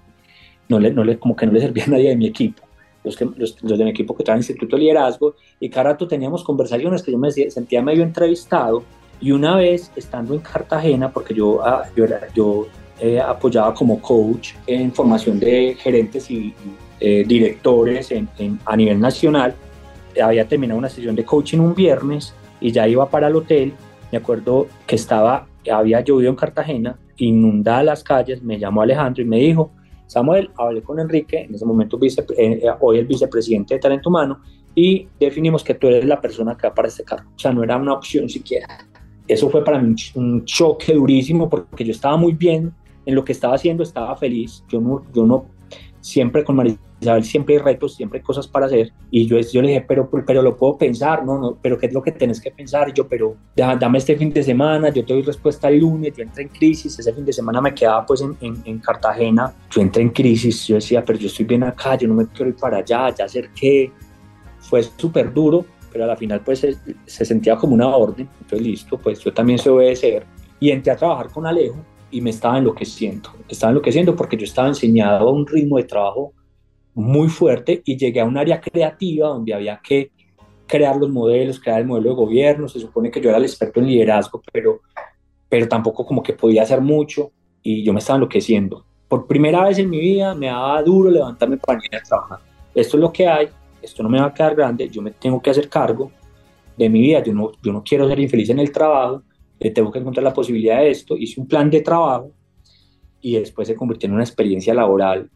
no le, no le, como que no le servía a nadie de mi equipo, los, que, los, de mi equipo que en Instituto de Liderazgo, y cada rato teníamos conversaciones que yo me sentía medio entrevistado, y una vez estando en Cartagena, porque yo, ah, yo, yo eh, apoyaba como coach en formación de gerentes y eh, directores en, a nivel nacional, había terminado una sesión de coaching un viernes y ya iba para el hotel, me acuerdo que estaba, había llovido en Cartagena, inundada las calles, me llamó Alejandro y me dijo, Samuel, hablé con Enrique, en ese momento eh, eh, hoy el vicepresidente de Talento Humano, y definimos que tú eres la persona que va para este cargo. O sea, no era una opción siquiera. Eso fue para mí un choque durísimo porque yo estaba muy bien en lo que estaba haciendo, estaba feliz. Yo no, yo no siempre con María Isabel siempre hay retos, siempre hay cosas para hacer. Y yo, yo le dije, pero, pero lo puedo pensar, no, no, pero ¿qué es lo que tienes que pensar? Y yo, pero dame este fin de semana, yo te doy respuesta el lunes, yo entré en crisis, ese fin de semana me quedaba pues en, en, Cartagena, yo entré en crisis, yo decía, pero yo estoy bien acá, yo no me quiero ir para allá, ya acerqué. Fue súper duro, pero a la final pues se, se sentía como una orden, entonces listo, pues yo también sé obedecer. Y entré a trabajar con Alejo y me estaba enloqueciendo, estaba enloqueciendo porque yo estaba enseñado a un ritmo de trabajo muy fuerte y llegué a un área creativa donde había que crear los modelos, crear el modelo de gobierno, se supone que yo era el experto en liderazgo, pero, pero tampoco como que podía hacer mucho y yo me estaba enloqueciendo. Por primera vez en mi vida me daba duro levantarme para ir a trabajar. Esto es lo que hay, esto no me va a quedar grande, yo me tengo que hacer cargo de mi vida, yo no, yo no quiero ser infeliz en el trabajo, eh, tengo que encontrar la posibilidad de esto, hice un plan de trabajo y después se convirtió en una experiencia laboral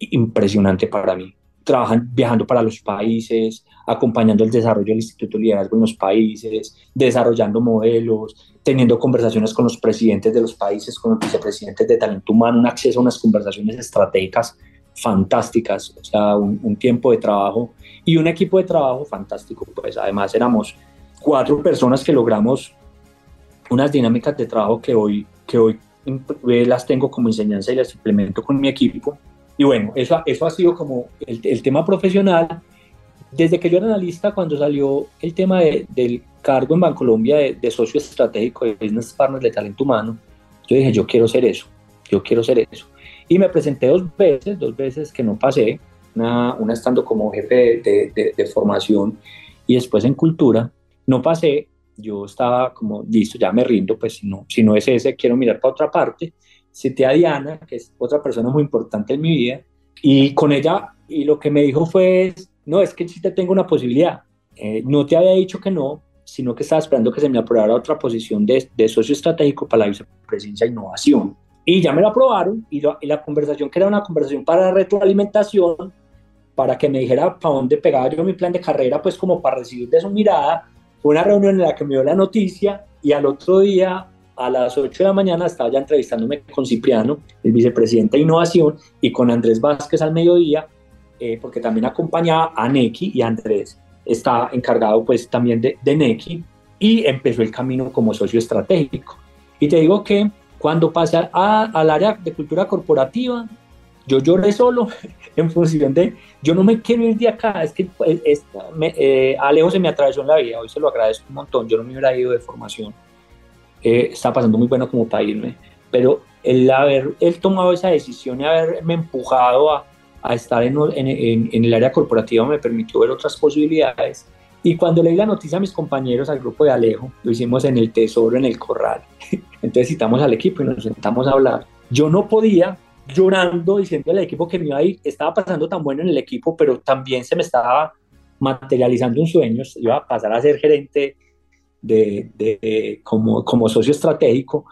impresionante para mí. Trabajan viajando para los países, acompañando el desarrollo del Instituto de Liderazgo en los países, desarrollando modelos, teniendo conversaciones con los presidentes de los países, con los vicepresidentes de talento humano, un acceso a unas conversaciones estratégicas fantásticas, o sea, un, tiempo de trabajo y un equipo de trabajo fantástico. Pues además éramos cuatro personas que logramos unas dinámicas de trabajo que hoy, que hoy las tengo como enseñanza y las implemento con mi equipo y bueno, eso, eso ha sido como el, el tema profesional. Desde que yo era analista, cuando salió el tema de, del cargo en Bancolombia de, de socio estratégico de Business Partners de talento humano, yo dije, yo quiero ser eso, yo quiero ser eso. Y me presenté dos veces, dos veces que no pasé, una, una estando como jefe de, de, de, formación y después en cultura, no pasé, yo estaba como, listo, ya me rindo, pues si no, si no es ese, quiero mirar para otra parte cité a Diana, que es otra persona muy importante en mi vida, y con ella, y lo que me dijo fue, no, es que sí te tengo una posibilidad, eh, no te había dicho que no, sino que estaba esperando que se me aprobara otra posición de, de socio estratégico para la vicepresidencia de innovación. Y ya me lo aprobaron, y, y la conversación, que era una conversación para retroalimentación, para que me dijera para dónde pegaba yo mi plan de carrera, pues como para recibir de su mirada, fue una reunión en la que me dio la noticia y al otro día a las 8 de la mañana estaba ya entrevistándome con Cipriano, el vicepresidente de innovación, y con Andrés Vázquez al mediodía, eh, porque también acompañaba a Neki y Andrés está encargado pues también de, de Neki y empezó el camino como socio estratégico. Y te digo que cuando pasé al área de cultura corporativa, yo lloré solo en función de, yo no me quiero ir de acá, es que eh, Alejo se me atravesó en la vida, hoy se lo agradezco un montón, yo no me hubiera ido de formación, eh, está pasando muy bueno como para irme, pero el haber él tomado esa decisión y haberme empujado a, a estar en, en, en, el área corporativa me permitió ver otras posibilidades. Y cuando leí la noticia a mis compañeros, al grupo de Alejo, lo hicimos en el Tesoro, en el Corral. Entonces citamos al equipo y nos sentamos a hablar. Yo no podía, llorando, diciendo al equipo que me iba a ir, estaba pasando tan bueno en el equipo, pero también se me estaba materializando un sueño, iba a pasar a ser gerente de, de, como, como socio estratégico.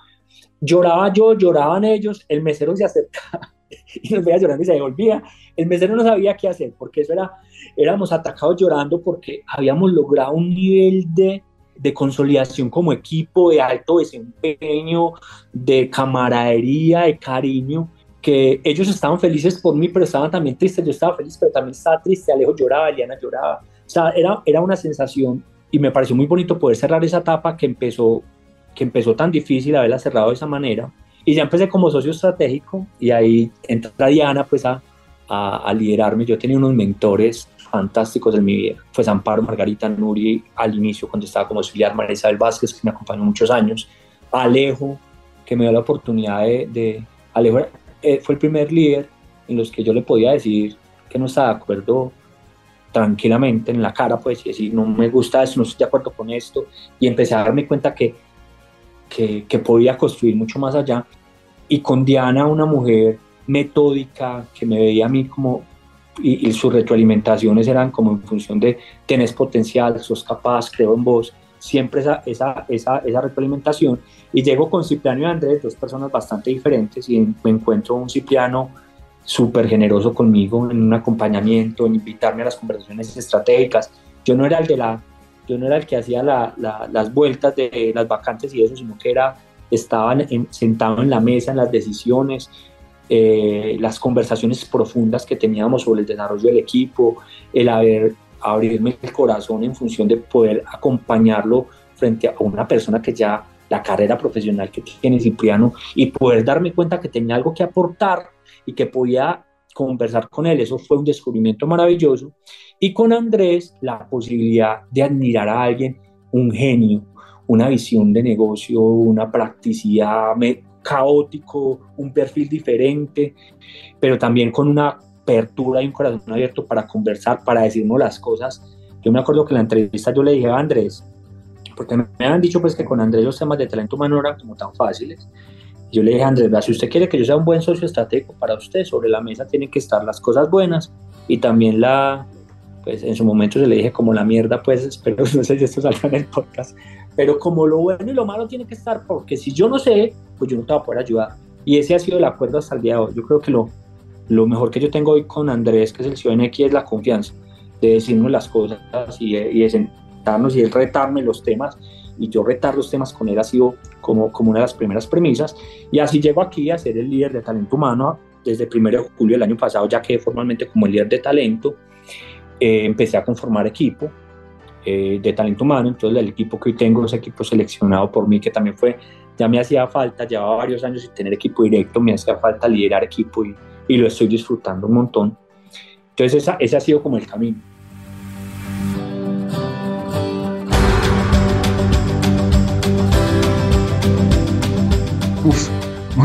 Lloraba yo, lloraban ellos, el mesero se acercaba y nos veía llorando y se devolvía. El mesero no sabía qué hacer, porque eso era, éramos atacados llorando porque habíamos logrado un nivel de, de consolidación como equipo, de alto desempeño, de camaradería, de cariño, que ellos estaban felices por mí, pero estaban también tristes. Yo estaba feliz, pero también estaba triste. Alejo lloraba, Eliana lloraba. O sea, era, era una sensación y me pareció muy bonito poder cerrar esa etapa que empezó, que empezó tan difícil, haberla cerrado de esa manera y ya empecé como socio estratégico y ahí entra Diana pues a, a, liderarme. Yo tenía unos mentores fantásticos en mi vida. Fue Amparo, Margarita Nuri al inicio cuando estaba como auxiliar, María Isabel Vázquez que me acompañó muchos años, Alejo que me dio la oportunidad de... Alejo eh, fue el primer líder en los que yo le podía decir que no estaba de acuerdo tranquilamente en la cara, pues, y decir, no me gusta eso, no estoy de acuerdo con esto, y empecé a darme cuenta que, que, podía construir mucho más allá, y con Diana, una mujer metódica que me veía a mí como, y, sus retroalimentaciones eran como en función de tenés potencial, sos capaz, creo en vos, siempre esa, esa, esa, esa retroalimentación. Y llego con Cipriano y Andrés, dos personas bastante diferentes, y me encuentro un Cipriano súper generoso conmigo en un acompañamiento, en invitarme a las conversaciones estratégicas. Yo no era el de la, yo no era el que hacía la, las vueltas de las vacantes y eso, sino que era estaban sentados en la mesa en las decisiones, eh, las conversaciones profundas que teníamos sobre el desarrollo del equipo, el haber abrirme el corazón en función de poder acompañarlo frente a una persona que ya la carrera profesional que tiene Cipriano y poder darme cuenta que tenía algo que aportar y que podía conversar con él. Eso fue un descubrimiento maravilloso. Y con Andrés, la posibilidad de admirar a alguien, un genio, una visión de negocio, una practicidad caótico, un perfil diferente, pero también con una apertura y un corazón abierto para conversar, para decirnos las cosas. Yo me acuerdo que en la entrevista yo le dije a Andrés, porque me habían dicho pues que con Andrés los temas de talento humano no eran como tan fáciles. Yo le dije a Andrés, si usted quiere que yo sea un buen socio estratégico para usted, sobre la mesa tienen que estar las cosas buenas y también la, pues en su momento se le dije como la mierda, pues espero no sé si esto salga en el podcast, pero como lo bueno y lo malo tiene que estar, porque si yo no sé, pues yo no te voy a poder ayudar. Y ese ha sido el acuerdo hasta el día de hoy. Yo creo que lo, lo mejor que yo tengo hoy con Andrés, que es el CEO NX, es la confianza de decirnos las cosas y, y de sentarnos y de retarme los temas. Y yo retar los temas con él ha sido como, como una de las primeras premisas. Y así llego aquí a ser el líder de talento humano desde el 1 de julio del año pasado, ya que formalmente como el líder de talento. Eh, empecé a conformar equipo eh, de talento humano, entonces el equipo que hoy tengo es equipo seleccionado por mí, que también fue, ya me hacía falta, llevaba varios años sin tener equipo directo, me hacía falta liderar equipo y, y lo estoy disfrutando un montón. Entonces esa, ese ha sido como el camino.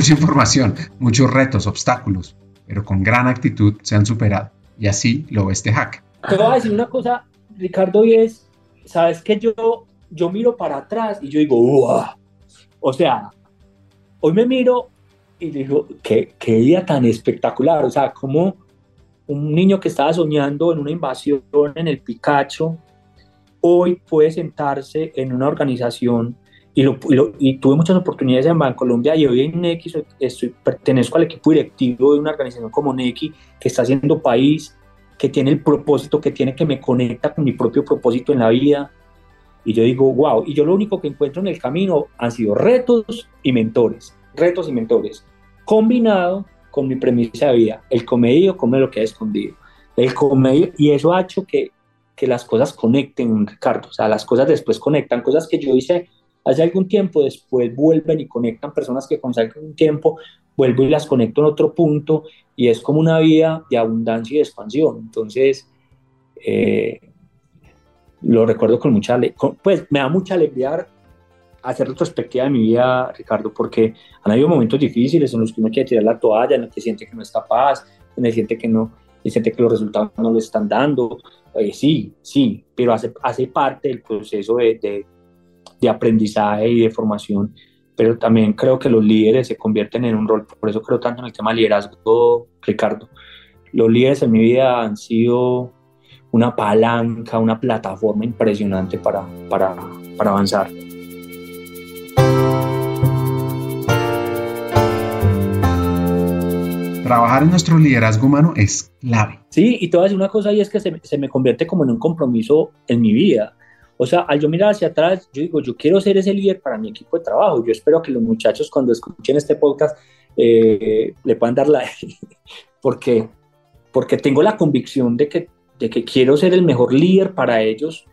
Mucha información, muchos retos, obstáculos, pero con gran actitud se han superado. Y así lo ve este hack. Te voy a decir una cosa Ricardo, y es, sabes que yo, yo miro para atrás y yo digo, ¡Wow! o sea, hoy me miro y digo, ¿qué, qué día tan espectacular, o sea, como un niño que estaba soñando en una invasión en el Picacho, hoy puede sentarse en una organización y, lo, y, tuve muchas oportunidades en Bancolombia y hoy en Nequi estoy, pertenezco al equipo directivo de una organización como Nequi que está haciendo país, que tiene el propósito que tiene, que me conecta con mi propio propósito en la vida. Y yo digo, wow, y yo lo único que encuentro en el camino han sido retos y mentores, retos y mentores, combinado con mi premisa de vida, el comedido come lo que ha escondido, el comedido, y eso ha hecho que, que las cosas conecten, Ricardo, o sea, las cosas después conectan, cosas que yo hice hace algún tiempo, después vuelven y conectan personas que con algún tiempo vuelvo y las conecto en otro punto y es como una vida de abundancia y de expansión. Entonces, eh, lo recuerdo con mucha, pues me da mucha alegría hacer retrospectiva de mi vida, Ricardo, porque han habido momentos difíciles en los que uno quiere tirar la toalla, en los que siente que no es capaz, en el que siente que no, y siente que los resultados no le están dando. Eh, sí, sí, pero hace, hace parte del proceso de, de, de, aprendizaje y de formación. Pero también creo que los líderes se convierten en un rol, por eso creo tanto en el tema de liderazgo, Ricardo. Los líderes en mi vida han sido una palanca, una plataforma impresionante para, para, para avanzar. trabajar en nuestro liderazgo humano es clave. Sí, y te voy a decir una cosa y es que se, se, me convierte como en un compromiso en mi vida. O sea, al yo mirar hacia atrás, yo digo, yo quiero ser ese líder para mi equipo de trabajo. Yo espero que los muchachos cuando escuchen este podcast eh, le puedan dar la... porque, porque tengo la convicción de que, de que quiero ser el mejor líder para ellos,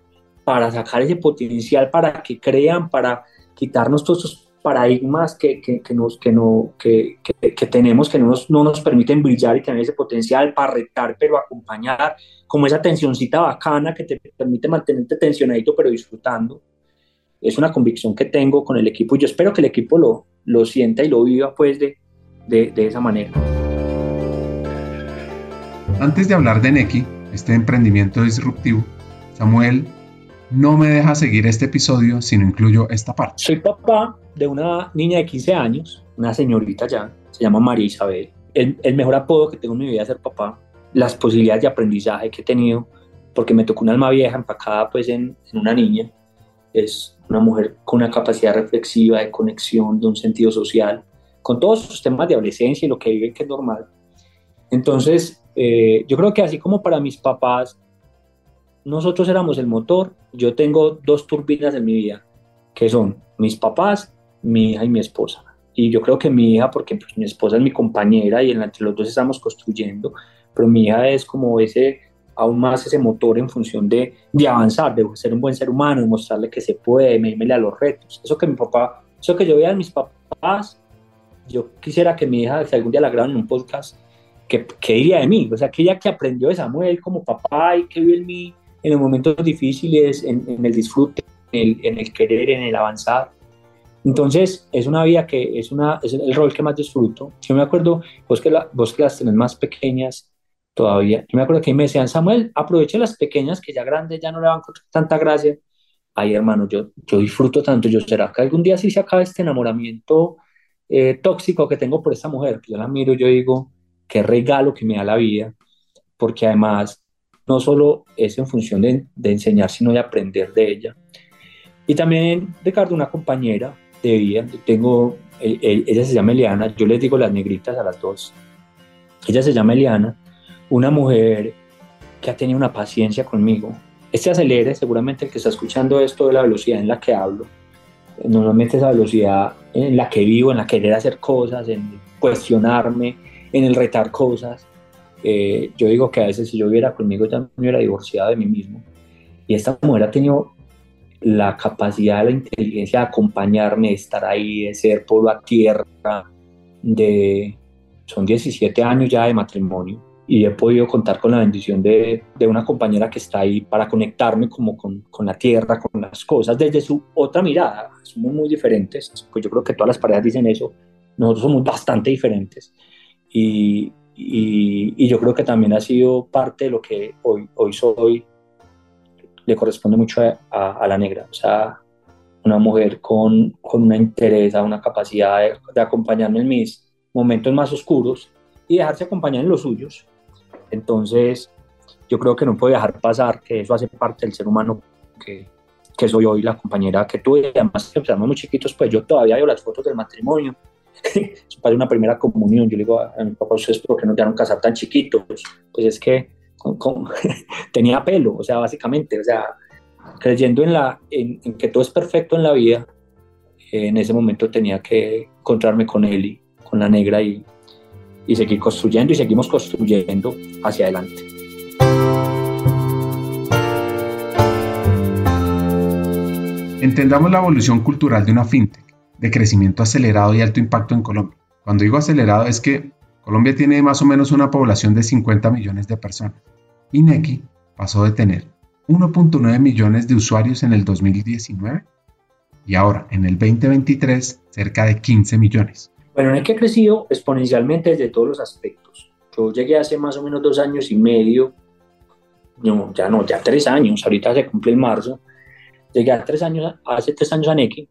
para sacar ese potencial, para que crean, para quitarnos todos esos paradigmas que, que, que nos, que, no, que, que, tenemos que no nos, no nos permiten brillar y tener ese potencial para retar, pero acompañar, como esa tensioncita bacana que te permite mantenerte tensionadito, pero disfrutando. Es una convicción que tengo con el equipo y yo espero que el equipo lo, lo sienta y lo viva pues de, de, de esa manera. Antes de hablar de Neki, este emprendimiento disruptivo, Samuel no me deja seguir este episodio si no incluyo esta parte. Soy papá de una niña de 15 años, una señorita ya, se llama María Isabel. El, mejor apodo que tengo en mi vida es ser papá. Las posibilidades de aprendizaje que he tenido, porque me tocó una alma vieja empacada pues en, en una niña. Es una mujer con una capacidad reflexiva, de conexión, de un sentido social, con todos sus temas de adolescencia y lo que viven que es normal. Entonces, eh, yo creo que así como para mis papás nosotros éramos el motor, yo tengo dos turbinas en mi vida, que son mis papás, mi hija y mi esposa. Y yo creo que mi hija, porque pues, mi esposa es mi compañera y entre los dos estamos construyendo, pero mi hija es como ese, aún más ese motor en función de, de avanzar, de ser un buen ser humano, de mostrarle que se puede, medirme a los retos. Eso que mi papá, eso que yo veía en mis papás, yo quisiera que mi hija, si algún día la graban en un podcast, que, que diría de mí, o sea, que que aprendió de Samuel como papá y que vio en mí en los momentos difíciles, en, el disfrute, en el, querer, en el avanzar. Entonces, es una vida que es, una, es el rol que más disfruto. Yo me acuerdo, vos que, la, vos que las tenés más pequeñas todavía, yo me acuerdo que me decían, Samuel, aproveche las pequeñas que ya grandes ya no le van con tanta gracia. Ay, hermano, yo, yo disfruto tanto. Yo, ¿será que algún día sí se acaba este enamoramiento eh, tóxico que tengo por esta mujer? Yo la miro, yo digo, qué regalo que me da la vida, porque además no solo es en función de, enseñar, sino de aprender de ella. Y también, Ricardo, una compañera de tengo, ella se llama Eliana, yo les digo las negritas a las dos. Ella se llama Eliana, una mujer que ha tenido una paciencia conmigo. Este acelere, seguramente el que está escuchando esto de la velocidad en la que hablo, normalmente esa velocidad en la que vivo, en la querer hacer cosas, en cuestionarme, en el retar cosas, eh, yo digo que a veces si yo hubiera conmigo ya me hubiera divorciado de mí mismo. Y esta mujer ha tenido la capacidad, la inteligencia de acompañarme, de estar ahí, de ser por a tierra, de... Son 17 años ya de matrimonio y he podido contar con la bendición de, de una compañera que está ahí para conectarme como con, con, la tierra, con las cosas, desde su otra mirada. Somos muy diferentes, pues yo creo que todas las parejas dicen eso, nosotros somos bastante diferentes. Y, y, yo creo que también ha sido parte de lo que hoy, hoy soy, le corresponde mucho a, la negra, o sea, una mujer con, con una interés, una capacidad de, acompañarme en mis momentos más oscuros y dejarse acompañar en los suyos. Entonces, yo creo que no puedo dejar pasar que eso hace parte del ser humano que, que soy hoy, la compañera que tuve. Además, empezamos muy chiquitos, pues yo todavía veo las fotos del matrimonio padre una primera comunión. Yo le digo a, mi papá, ¿ustedes por qué nos dejaron casar tan chiquitos? Pues es que tenía pelo, o sea, básicamente, o sea, creyendo en, la, en, que todo es perfecto en la vida, en ese momento tenía que encontrarme con él y con la negra y, y seguir construyendo y seguimos construyendo hacia adelante. Entendamos la evolución cultural de una fintech de crecimiento acelerado y alto impacto en Colombia. Cuando digo acelerado es que Colombia tiene más o menos una población de 50 millones de personas. Y Neki pasó de tener 1.9 millones de usuarios en el 2019 y ahora en el 2023 cerca de 15 millones. Bueno, Neki ha crecido exponencialmente desde todos los aspectos. Yo llegué hace más o menos dos años y medio, no, ya no, ya tres años, ahorita se cumple el marzo, llegué a tres años, hace tres años a Neki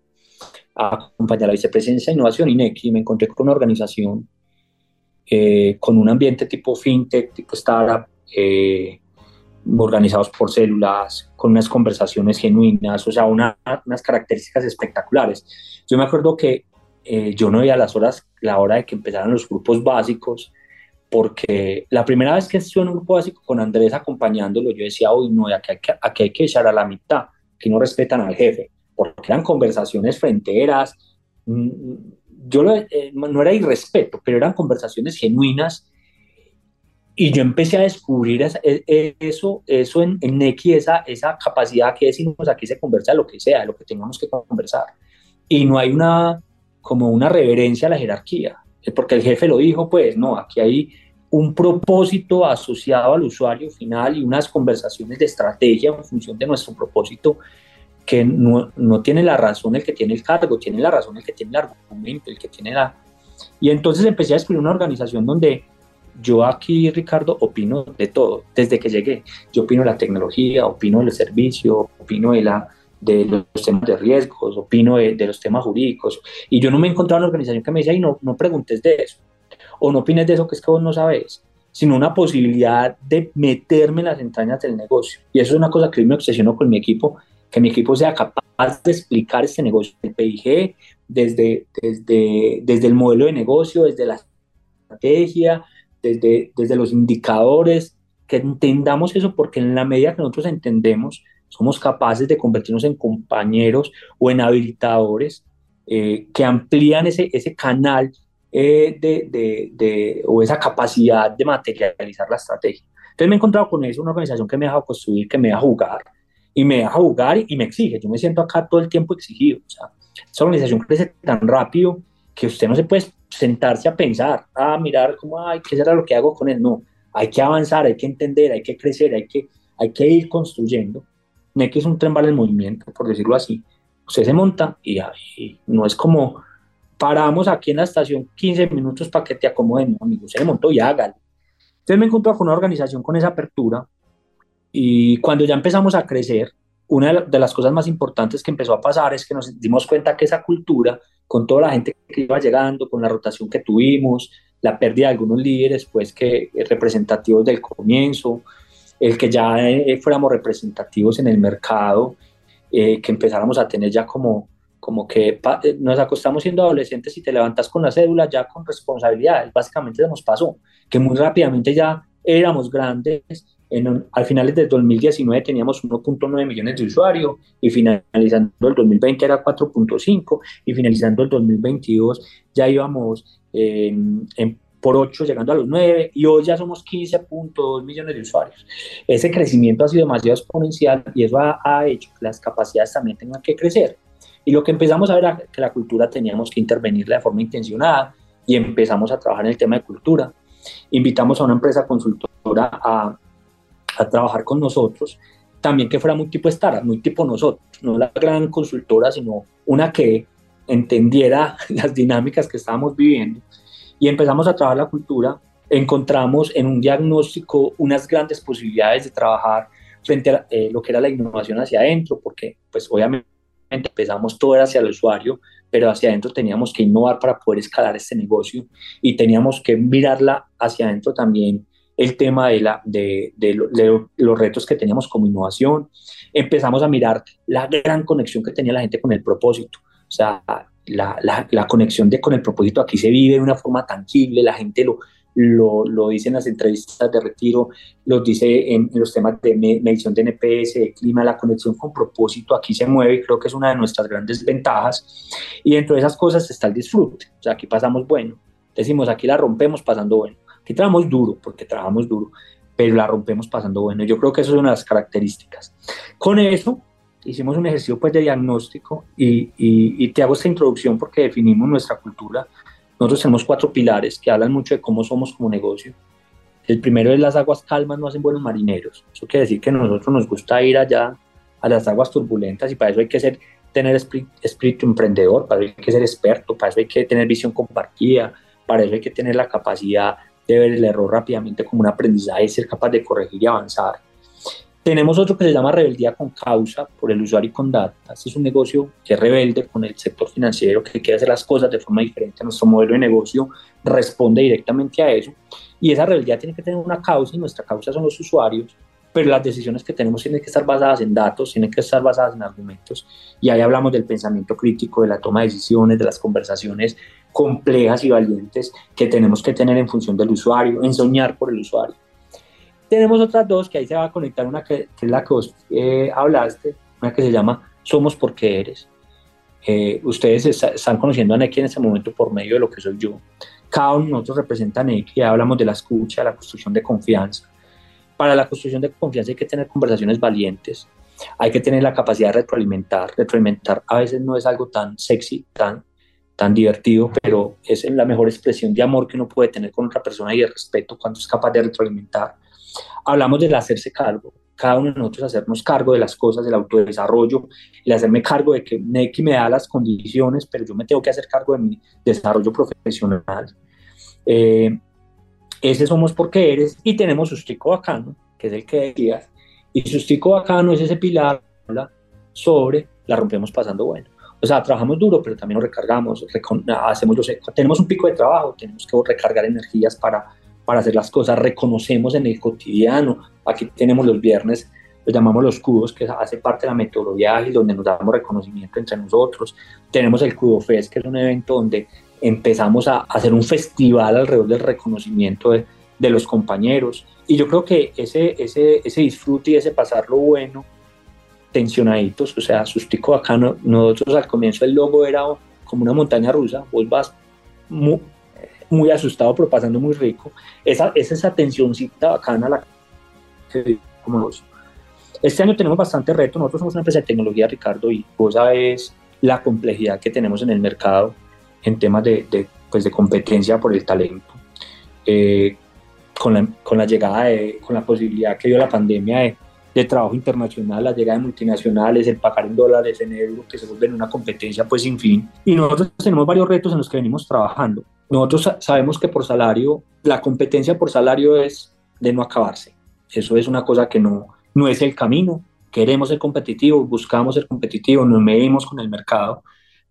a acompañar a la vicepresidencia de innovación y Neki me encontré con una organización eh, con un ambiente tipo fintech, tipo startup, eh, organizados por células, con unas conversaciones genuinas, o sea, unas características espectaculares. Yo me acuerdo que eh, yo no veía las horas, la hora de que empezaran los grupos básicos, porque la primera vez que estuve en un grupo básico con Andrés acompañándolo, yo decía, uy, no, aquí hay que, aquí hay que echar a la mitad, que no respetan al jefe, porque eran conversaciones fronteras, yo eh, no era irrespeto, pero eran conversaciones genuinas y yo empecé a descubrir e, e, eso, eso en, en Neki, esa, esa capacidad que decimos aquí se conversa lo que sea, lo que tengamos que conversar. Y no hay una, como una reverencia a la jerarquía, porque el jefe lo dijo, pues no, aquí hay un propósito asociado al usuario final y unas conversaciones de estrategia en función de nuestro propósito que no, no, tiene la razón el que tiene el cargo, tiene la razón el que tiene el argumento, el que tiene la... Y entonces empecé a escribir una organización donde yo aquí, Ricardo, opino de todo, desde que llegué. Yo opino de la tecnología, opino del servicio, opino de, la, de los temas de riesgos, opino de, de los temas jurídicos. Y yo no me he encontrado una organización que me dice, no, no preguntes de eso, o no opines de eso que es que vos no sabes sino una posibilidad de meterme en las entrañas del negocio. Y eso es una cosa que me obsesionó con mi equipo que mi equipo sea capaz de explicar este negocio, el PIG, desde, desde, desde el modelo de negocio, desde la estrategia, desde, desde los indicadores, que entendamos eso, porque en la medida que nosotros entendemos, somos capaces de convertirnos en compañeros o en habilitadores eh, que amplían ese, ese canal eh, de, de, de, o esa capacidad de materializar la estrategia. Entonces me he encontrado con eso, una organización que me ha dejado construir, que me deja jugar, y me deja jugar y me exige. Yo me siento acá todo el tiempo exigido. O sea, esa organización crece tan rápido que usted no se puede sentarse a pensar, a mirar cómo, ay, ¿qué será lo que hago con él? No, hay que avanzar, hay que entender, hay que crecer, hay que, hay que ir construyendo. que es un tren vale el movimiento, por decirlo así. Usted se monta y, y, no es como paramos aquí en la estación 15 minutos para que te acomoden, amigo, usted se montó y hágalo. Entonces me encontré con una organización con esa apertura y cuando ya empezamos a crecer, una de las cosas más importantes que empezó a pasar es que nos dimos cuenta que esa cultura, con toda la gente que iba llegando, con la rotación que tuvimos, la pérdida de algunos líderes, pues que eh, representativos del comienzo, el que ya eh, fuéramos representativos en el mercado, eh, que empezáramos a tener ya como, como que nos acostamos siendo adolescentes y te levantas con la cédula ya con responsabilidades, básicamente se nos pasó, que muy rápidamente ya éramos grandes en, al finales del 2019 teníamos 1.9 millones de usuarios y finalizando el 2020 era 4.5 y finalizando el 2022 ya íbamos en, por 8 llegando a los 9 y hoy ya somos 15.2 millones de usuarios. Ese crecimiento ha sido demasiado exponencial y eso ha, ha, hecho que las capacidades también tengan que crecer. Y lo que empezamos a ver era que la cultura teníamos que intervenir de forma intencionada y empezamos a trabajar en el tema de cultura. Invitamos a una empresa consultora a a trabajar con nosotros, también que fuera muy tipo startup, muy tipo nosotros, no la gran consultora, sino una que entendiera las dinámicas que estábamos viviendo. Y empezamos a trabajar la cultura, encontramos en un diagnóstico unas grandes posibilidades de trabajar frente a eh, lo que era la innovación hacia adentro, porque pues obviamente empezamos todo hacia el usuario, pero hacia adentro teníamos que innovar para poder escalar este negocio y teníamos que mirarla hacia adentro también el tema de, la, de, los retos que teníamos como innovación, empezamos a mirar la gran conexión que tenía la gente con el propósito. O sea, la, la, conexión de, con el propósito aquí se vive de una forma tangible, la gente lo, lo, lo, dice en las entrevistas de retiro, lo dice en, los temas de medición de NPS, de clima, la conexión con propósito aquí se mueve y creo que es una de nuestras grandes ventajas. Y dentro de esas cosas está el disfrute, o sea, aquí pasamos bueno, decimos aquí la rompemos pasando bueno. Trabajamos duro, porque trabajamos duro, pero la rompemos pasando bueno. Yo creo que eso es una de las características. Con eso hicimos un ejercicio pues, de diagnóstico y, y, te hago esta introducción porque definimos nuestra cultura nosotros tenemos cuatro pilares que hablan mucho de cómo somos como negocio. El primero es las aguas calmas no hacen buenos marineros. Eso quiere decir que a nosotros nos gusta ir allá a las aguas turbulentas y para eso hay que ser, tener espíritu emprendedor, para eso hay que ser experto, para eso hay que tener visión compartida, para eso hay que tener la capacidad de ver el error rápidamente como un aprendizaje ser capaz de corregir y avanzar. Tenemos otro que se llama rebeldía con causa por el usuario y con data. Este es un negocio que es rebelde con el sector financiero, que quiere hacer las cosas de forma diferente. Nuestro modelo de negocio responde directamente a eso. Y esa rebeldía tiene que tener una causa y nuestra causa son los usuarios, pero las decisiones que tenemos tienen que estar basadas en datos, tienen que estar basadas en argumentos. Y ahí hablamos del pensamiento crítico, de la toma de decisiones, de las conversaciones complejas y valientes que tenemos que tener en función del usuario, en soñar por el usuario. Tenemos otras dos que ahí se va a conectar, una que, es la que vos eh, hablaste, una que se llama Somos porque eres. Eh, ustedes están conociendo a Neki en este momento por medio de lo que soy yo. Cada uno de nosotros representa a Neki, hablamos de la escucha, la construcción de confianza. Para la construcción de confianza hay que tener conversaciones valientes, hay que tener la capacidad de retroalimentar. Retroalimentar a veces no es algo tan sexy, tan, tan divertido, pero es la mejor expresión de amor que uno puede tener con otra persona y de respeto cuando es capaz de retroalimentar hablamos del hacerse cargo, cada uno de nosotros hacernos cargo de las cosas, del autodesarrollo, el hacerme cargo de que NECI me da las condiciones, pero yo me tengo que hacer cargo de mi desarrollo profesional. Eh, ese somos porque eres y tenemos Sustico Bacano, que es el que decías, y Sustico Bacano es ese pilar sobre la rompemos pasando bueno. O sea, trabajamos duro, pero también nos recargamos, hacemos los, tenemos un pico de trabajo, tenemos que recargar energías para para hacer las cosas, reconocemos en el cotidiano. Aquí tenemos los viernes, lo llamamos los cubos, que hace parte de la metodología ágil, donde nos damos reconocimiento entre nosotros. Tenemos el Cubo Fest, que es un evento donde empezamos a hacer un festival alrededor del reconocimiento de, de los compañeros. Y yo creo que ese, ese, ese disfrute y ese pasarlo bueno, tensionaditos, o sea, sustico acá, nosotros al comienzo el logo era como una montaña rusa, vos vas muy, muy asustado, pero pasando muy rico. Esa, es esa tensióncita bacana la que como Este año tenemos bastante reto. Nosotros somos una empresa de tecnología, Ricardo, y vos sabes la complejidad que tenemos en el mercado en temas de, de pues de competencia por el talento. Eh, con, la, con la llegada, de, con la posibilidad que dio la pandemia de, de trabajo internacional, la llegada de multinacionales, el pagar en dólares, en euros, que se vuelven una competencia pues sin fin. Y nosotros tenemos varios retos en los que venimos trabajando. Nosotros sabemos que por salario, la competencia por salario es de no acabarse. Eso es una cosa que no, no es el camino. Queremos ser competitivos, buscamos ser competitivos, nos medimos con el mercado,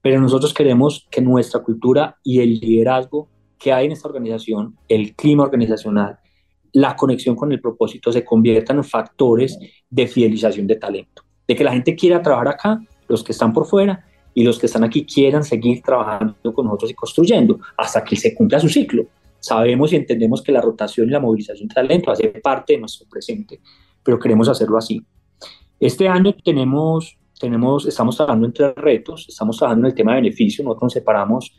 pero nosotros queremos que nuestra cultura y el liderazgo que hay en esta organización, el clima organizacional, la conexión con el propósito se conviertan en factores de fidelización de talento, de que la gente quiera trabajar acá, los que están por fuera, y los que están aquí quieran seguir trabajando con nosotros y construyendo hasta que se cumpla su ciclo. Sabemos y entendemos que la rotación y la movilización de talento hace parte de nuestro presente, pero queremos hacerlo así. Este año tenemos, tenemos, estamos trabajando en tres retos, estamos trabajando en el tema de beneficio, nosotros nos separamos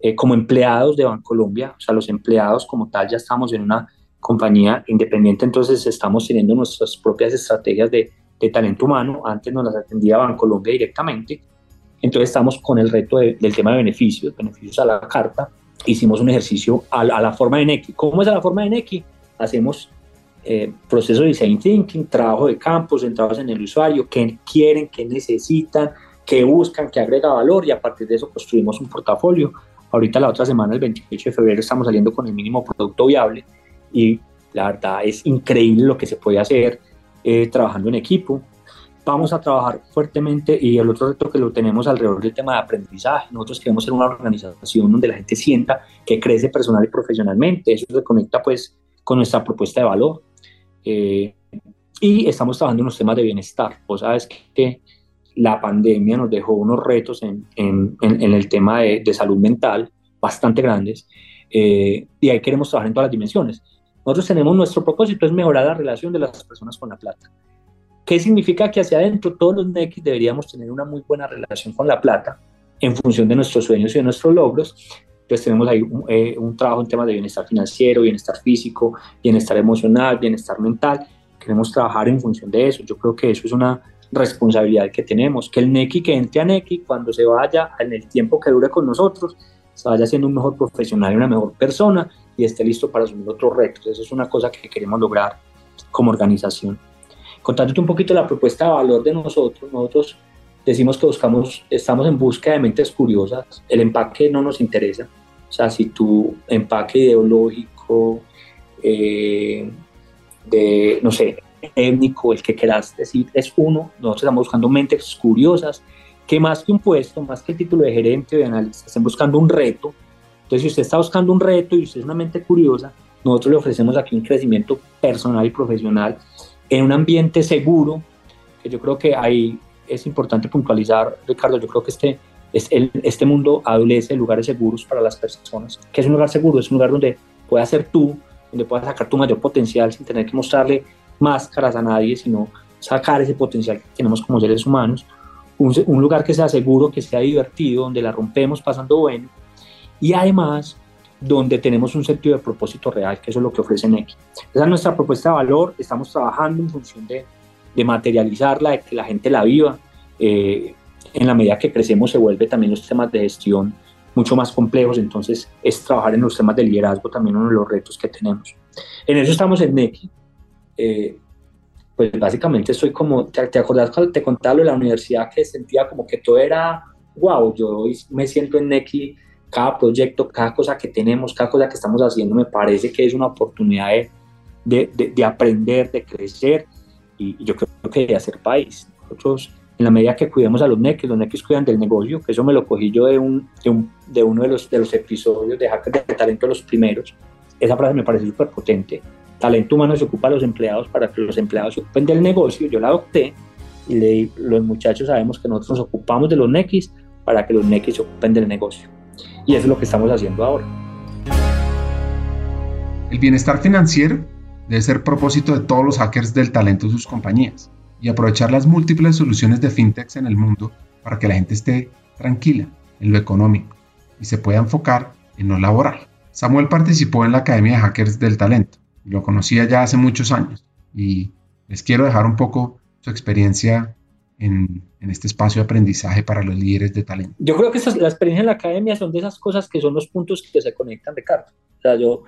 eh, como empleados de Bancolombia, o sea, los empleados como tal ya estamos en una compañía independiente, entonces estamos teniendo nuestras propias estrategias de, de talento humano, antes nos las atendía Bancolombia directamente, entonces estamos con el reto del tema de beneficios, beneficios a la carta. Hicimos un ejercicio a, la forma de Neki. ¿Cómo es a la forma de Neki? Hacemos eh, proceso de design thinking, trabajo de campo centrados en el usuario, qué quieren, qué necesitan, qué buscan, qué agrega valor y a partir de eso construimos un portafolio. Ahorita la otra semana, el 28 de febrero, estamos saliendo con el mínimo producto viable y la verdad es increíble lo que se puede hacer eh, trabajando en equipo vamos a trabajar fuertemente y el otro reto que lo tenemos alrededor del tema de aprendizaje. Nosotros queremos ser una organización donde la gente sienta que crece personal y profesionalmente. Eso se conecta pues con nuestra propuesta de valor. Eh, y estamos trabajando en los temas de bienestar. Vos sabes que la pandemia nos dejó unos retos en, en, en, el tema de, de, salud mental bastante grandes eh, y ahí queremos trabajar en todas las dimensiones. Nosotros tenemos nuestro propósito es mejorar la relación de las personas con la plata. ¿Qué significa que hacia adentro todos los NEX deberíamos tener una muy buena relación con la plata en función de nuestros sueños y de nuestros logros? Entonces tenemos ahí un, eh, un trabajo en temas de bienestar financiero, bienestar físico, bienestar emocional, bienestar mental. Queremos trabajar en función de eso. Yo creo que eso es una responsabilidad que tenemos, que el NECI que entre a NECI cuando se vaya en el tiempo que dure con nosotros se vaya siendo un mejor profesional y una mejor persona y esté listo para asumir otros retos. Eso es una cosa que queremos lograr como organización. Contándote un poquito la propuesta de valor de nosotros, nosotros decimos que buscamos, estamos en busca de mentes curiosas, el empaque no nos interesa, o sea, si tu empaque ideológico, eh, de, no sé, étnico, el que quieras decir, es uno, nosotros estamos buscando mentes curiosas, que más que un puesto, más que el título de gerente o de analista, estén buscando un reto. Entonces, si usted está buscando un reto y usted es una mente curiosa, nosotros le ofrecemos aquí un crecimiento personal y profesional en un ambiente seguro, que yo creo que ahí es importante puntualizar, Ricardo, yo creo que este, es el, este mundo adolece de lugares seguros para las personas. ¿Qué es un lugar seguro? Es un lugar donde puedas ser tú, donde puedas sacar tu mayor potencial sin tener que mostrarle máscaras a nadie, sino sacar ese potencial que tenemos como seres humanos. Un, un lugar que sea seguro, que sea divertido, donde la rompemos pasando bueno. Y además donde tenemos un sentido de propósito real, que eso es lo que ofrece NEC. Esa es nuestra propuesta de valor, estamos trabajando en función de, de materializarla, de que la gente la viva. Eh, en la medida que crecemos se vuelve también los temas de gestión mucho más complejos, entonces es trabajar en los temas de liderazgo también uno de los retos que tenemos. En eso estamos en NECI. Eh, pues básicamente soy como, ¿te, te acordás cuando te contaba lo de la universidad que sentía como que todo era, wow, yo hoy me siento en NECI cada proyecto, cada cosa que tenemos, cada cosa que estamos haciendo, me parece que es una oportunidad de, de, de aprender, de crecer y, yo creo que de hacer país. Nosotros, en la medida que cuidemos a los neques, los neques cuidan del negocio, que eso me lo cogí yo de, un, de, un, de uno de los, de los episodios de Hackers de Talento, los primeros. Esa frase me parece súper potente. Talento humano se ocupa a los empleados para que los empleados se ocupen del negocio. Yo la adopté y le, los muchachos sabemos que nosotros nos ocupamos de los neques para que los neques se ocupen del negocio. Y eso es lo que estamos haciendo ahora. El bienestar financiero debe ser propósito de todos los hackers del talento de sus compañías y aprovechar las múltiples soluciones de fintechs en el mundo para que la gente esté tranquila en lo económico y se pueda enfocar en lo laboral. Samuel participó en la Academia de Hackers del Talento lo conocía ya hace muchos años y les quiero dejar un poco su experiencia en, en, este espacio de aprendizaje para los líderes de talento? Yo creo que la experiencia en la academia son de esas cosas que son los puntos que se conectan, Ricardo. O sea, yo,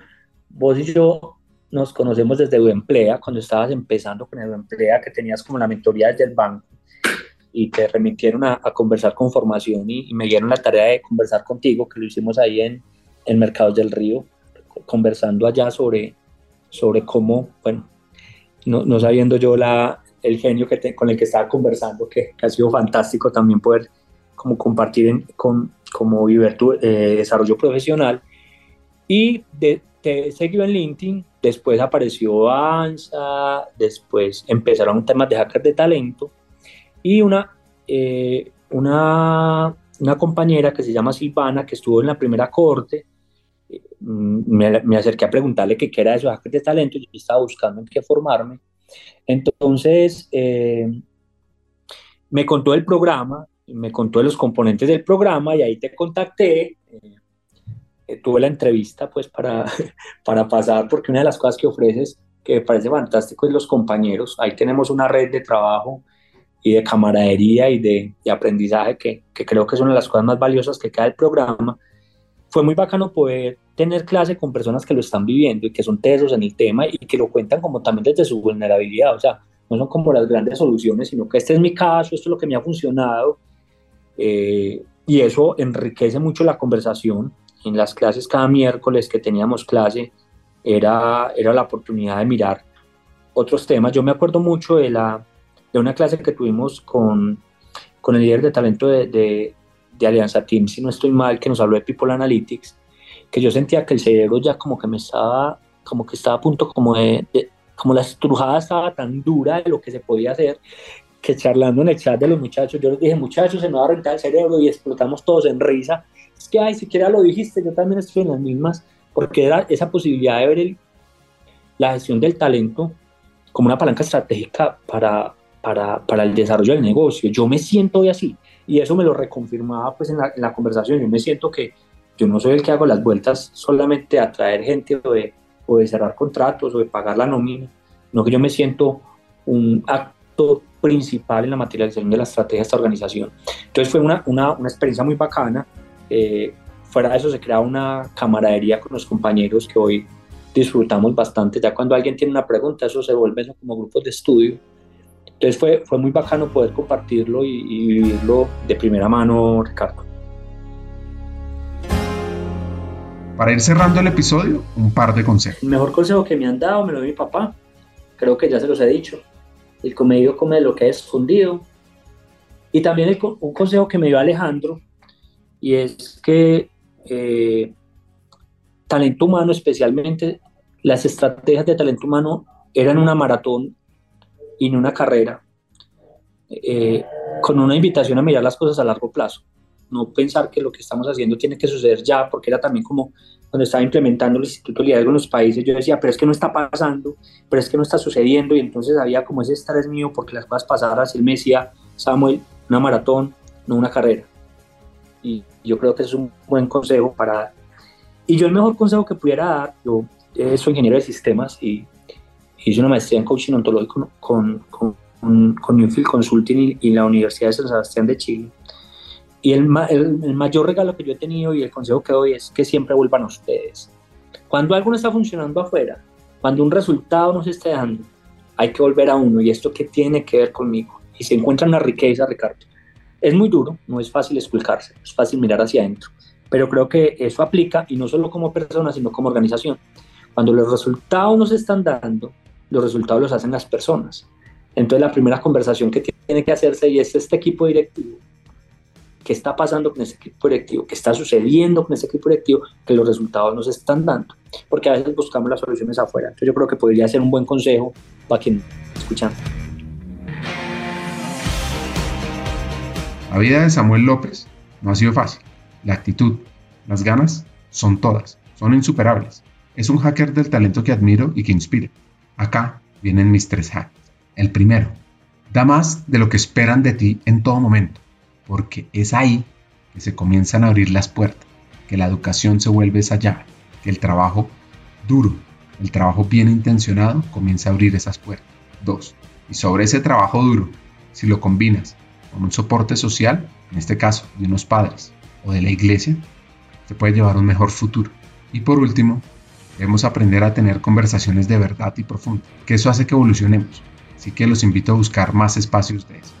vos y yo nos conocemos desde Emplea, cuando estabas empezando con Emplea, que tenías como la mentoría desde el banco y te remitieron a, a conversar con formación y, y, me dieron la tarea de conversar contigo, que lo hicimos ahí en, en Mercados del Río, conversando allá sobre, sobre cómo, bueno, no, no sabiendo yo la, el genio que te, con el que estaba conversando, que, que, ha sido fantástico también poder como compartir en, con, como vivir tu eh, desarrollo profesional. Y de, te seguido en LinkedIn, después apareció ANSA, después empezaron temas de hackers de talento. Y una, eh, una, una compañera que se llama Silvana, que estuvo en la primera corte, mm, me, me acerqué a preguntarle qué era eso de hackers de talento, yo estaba buscando en qué formarme entonces, eh, me contó el programa, me contó los componentes del programa y ahí te contacté. Eh, tuve la entrevista pues para, para pasar, porque una de las cosas que ofreces, que me parece fantástico, es los compañeros. Ahí tenemos una red de trabajo y de camaradería y de, de aprendizaje que, que, creo que es una de las cosas más valiosas que queda del programa. Fue muy bacano poder tener clase con personas que lo están viviendo y que son tesos en el tema y que lo cuentan como también desde su vulnerabilidad, o sea, no son como las grandes soluciones, sino que este es mi caso, esto es lo que me ha funcionado eh, y eso enriquece mucho la conversación. En las clases cada miércoles que teníamos clase era, era la oportunidad de mirar otros temas. Yo me acuerdo mucho de, la, de una clase que tuvimos con, con el líder de talento de, de, de Alianza Team, si no estoy mal, que nos habló de People Analytics que yo sentía que el cerebro ya como que me estaba, como que estaba a punto como de, de, como la estrujada estaba tan dura de lo que se podía hacer, que charlando en el chat de los muchachos, yo les dije, muchachos, se me va a rentar el cerebro y explotamos todos en risa. Es que, ay, siquiera lo dijiste, yo también estoy en las mismas, porque era esa posibilidad de ver el, la gestión del talento como una palanca estratégica para, para, para, el desarrollo del negocio. Yo me siento hoy así, y eso me lo reconfirmaba pues en la, en la conversación, yo me siento que yo no soy el que hago las vueltas solamente a traer gente o de, o de cerrar contratos o de pagar la nómina, no que yo me siento un actor principal en la materialización de la estrategia de esta organización. Entonces fue una, una, una experiencia muy bacana. Eh, fuera de eso se crea una camaradería con los compañeros que hoy disfrutamos bastante. Ya cuando alguien tiene una pregunta, eso se vuelve como grupos de estudio. Entonces fue, fue muy bacano poder compartirlo y, y vivirlo de primera mano, Ricardo. Para ir cerrando el episodio, un par de consejos. El mejor consejo que me han dado me lo dio mi papá. Creo que ya se los he dicho. El comedido come lo que es escondido. Y también el, un consejo que me dio Alejandro, y es que eh, talento humano, especialmente las estrategias de talento humano, eran una maratón y no una carrera, eh, con una invitación a mirar las cosas a largo plazo. No pensar que lo que estamos haciendo tiene que suceder ya, porque era también como cuando estaba implementando el Instituto de Liderazgo en los países, yo decía, pero es que no está pasando, pero es que no está sucediendo, y entonces había como ese estrés mío porque las cosas pasaran. Él me decía, Samuel, una maratón, no una carrera. Y yo creo que es un buen consejo para dar. Y yo el mejor consejo que pudiera dar, yo eh, soy ingeniero de sistemas y hice una maestría en coaching ontológico con, con, con, Newfield Consulting y, la Universidad de San Sebastián de Chile. Y el, el, el, mayor regalo que yo he tenido y el consejo que doy es que siempre vuelvan a ustedes. Cuando algo no está funcionando afuera, cuando un resultado no se está dando, hay que volver a uno. ¿Y esto qué tiene que ver conmigo? Y se encuentra una riqueza, Ricardo. Es muy duro, no es fácil explicarse, es fácil mirar hacia adentro, pero creo que eso aplica y no solo como persona, sino como organización. Cuando los resultados no se están dando, los resultados los hacen las personas. Entonces la primera conversación que tiene que hacerse y es este equipo directivo, ¿qué está pasando con ese equipo directivo? ¿Qué está sucediendo con ese equipo directivo? Que los resultados no se están dando, porque a veces buscamos las soluciones afuera. Entonces yo creo que podría ser un buen consejo para quien escuchan. La vida de Samuel López no ha sido fácil. La actitud, las ganas, son todas, son insuperables. Es un hacker del talento que admiro y que inspira. Acá vienen mis tres hacks. El primero, da más de lo que esperan de ti en todo momento, porque es ahí que se comienzan a abrir las puertas, que la educación se vuelve esa llave, que el trabajo duro, el trabajo bien intencionado comienza a abrir esas puertas. Dos, y sobre ese trabajo duro, si lo combinas con un soporte social, en este caso de unos padres o de la iglesia, se puede llevar un mejor futuro. Y por último, debemos aprender a tener conversaciones de verdad y profundas, que eso hace que evolucionemos. Así que los invito a buscar más espacios de eso.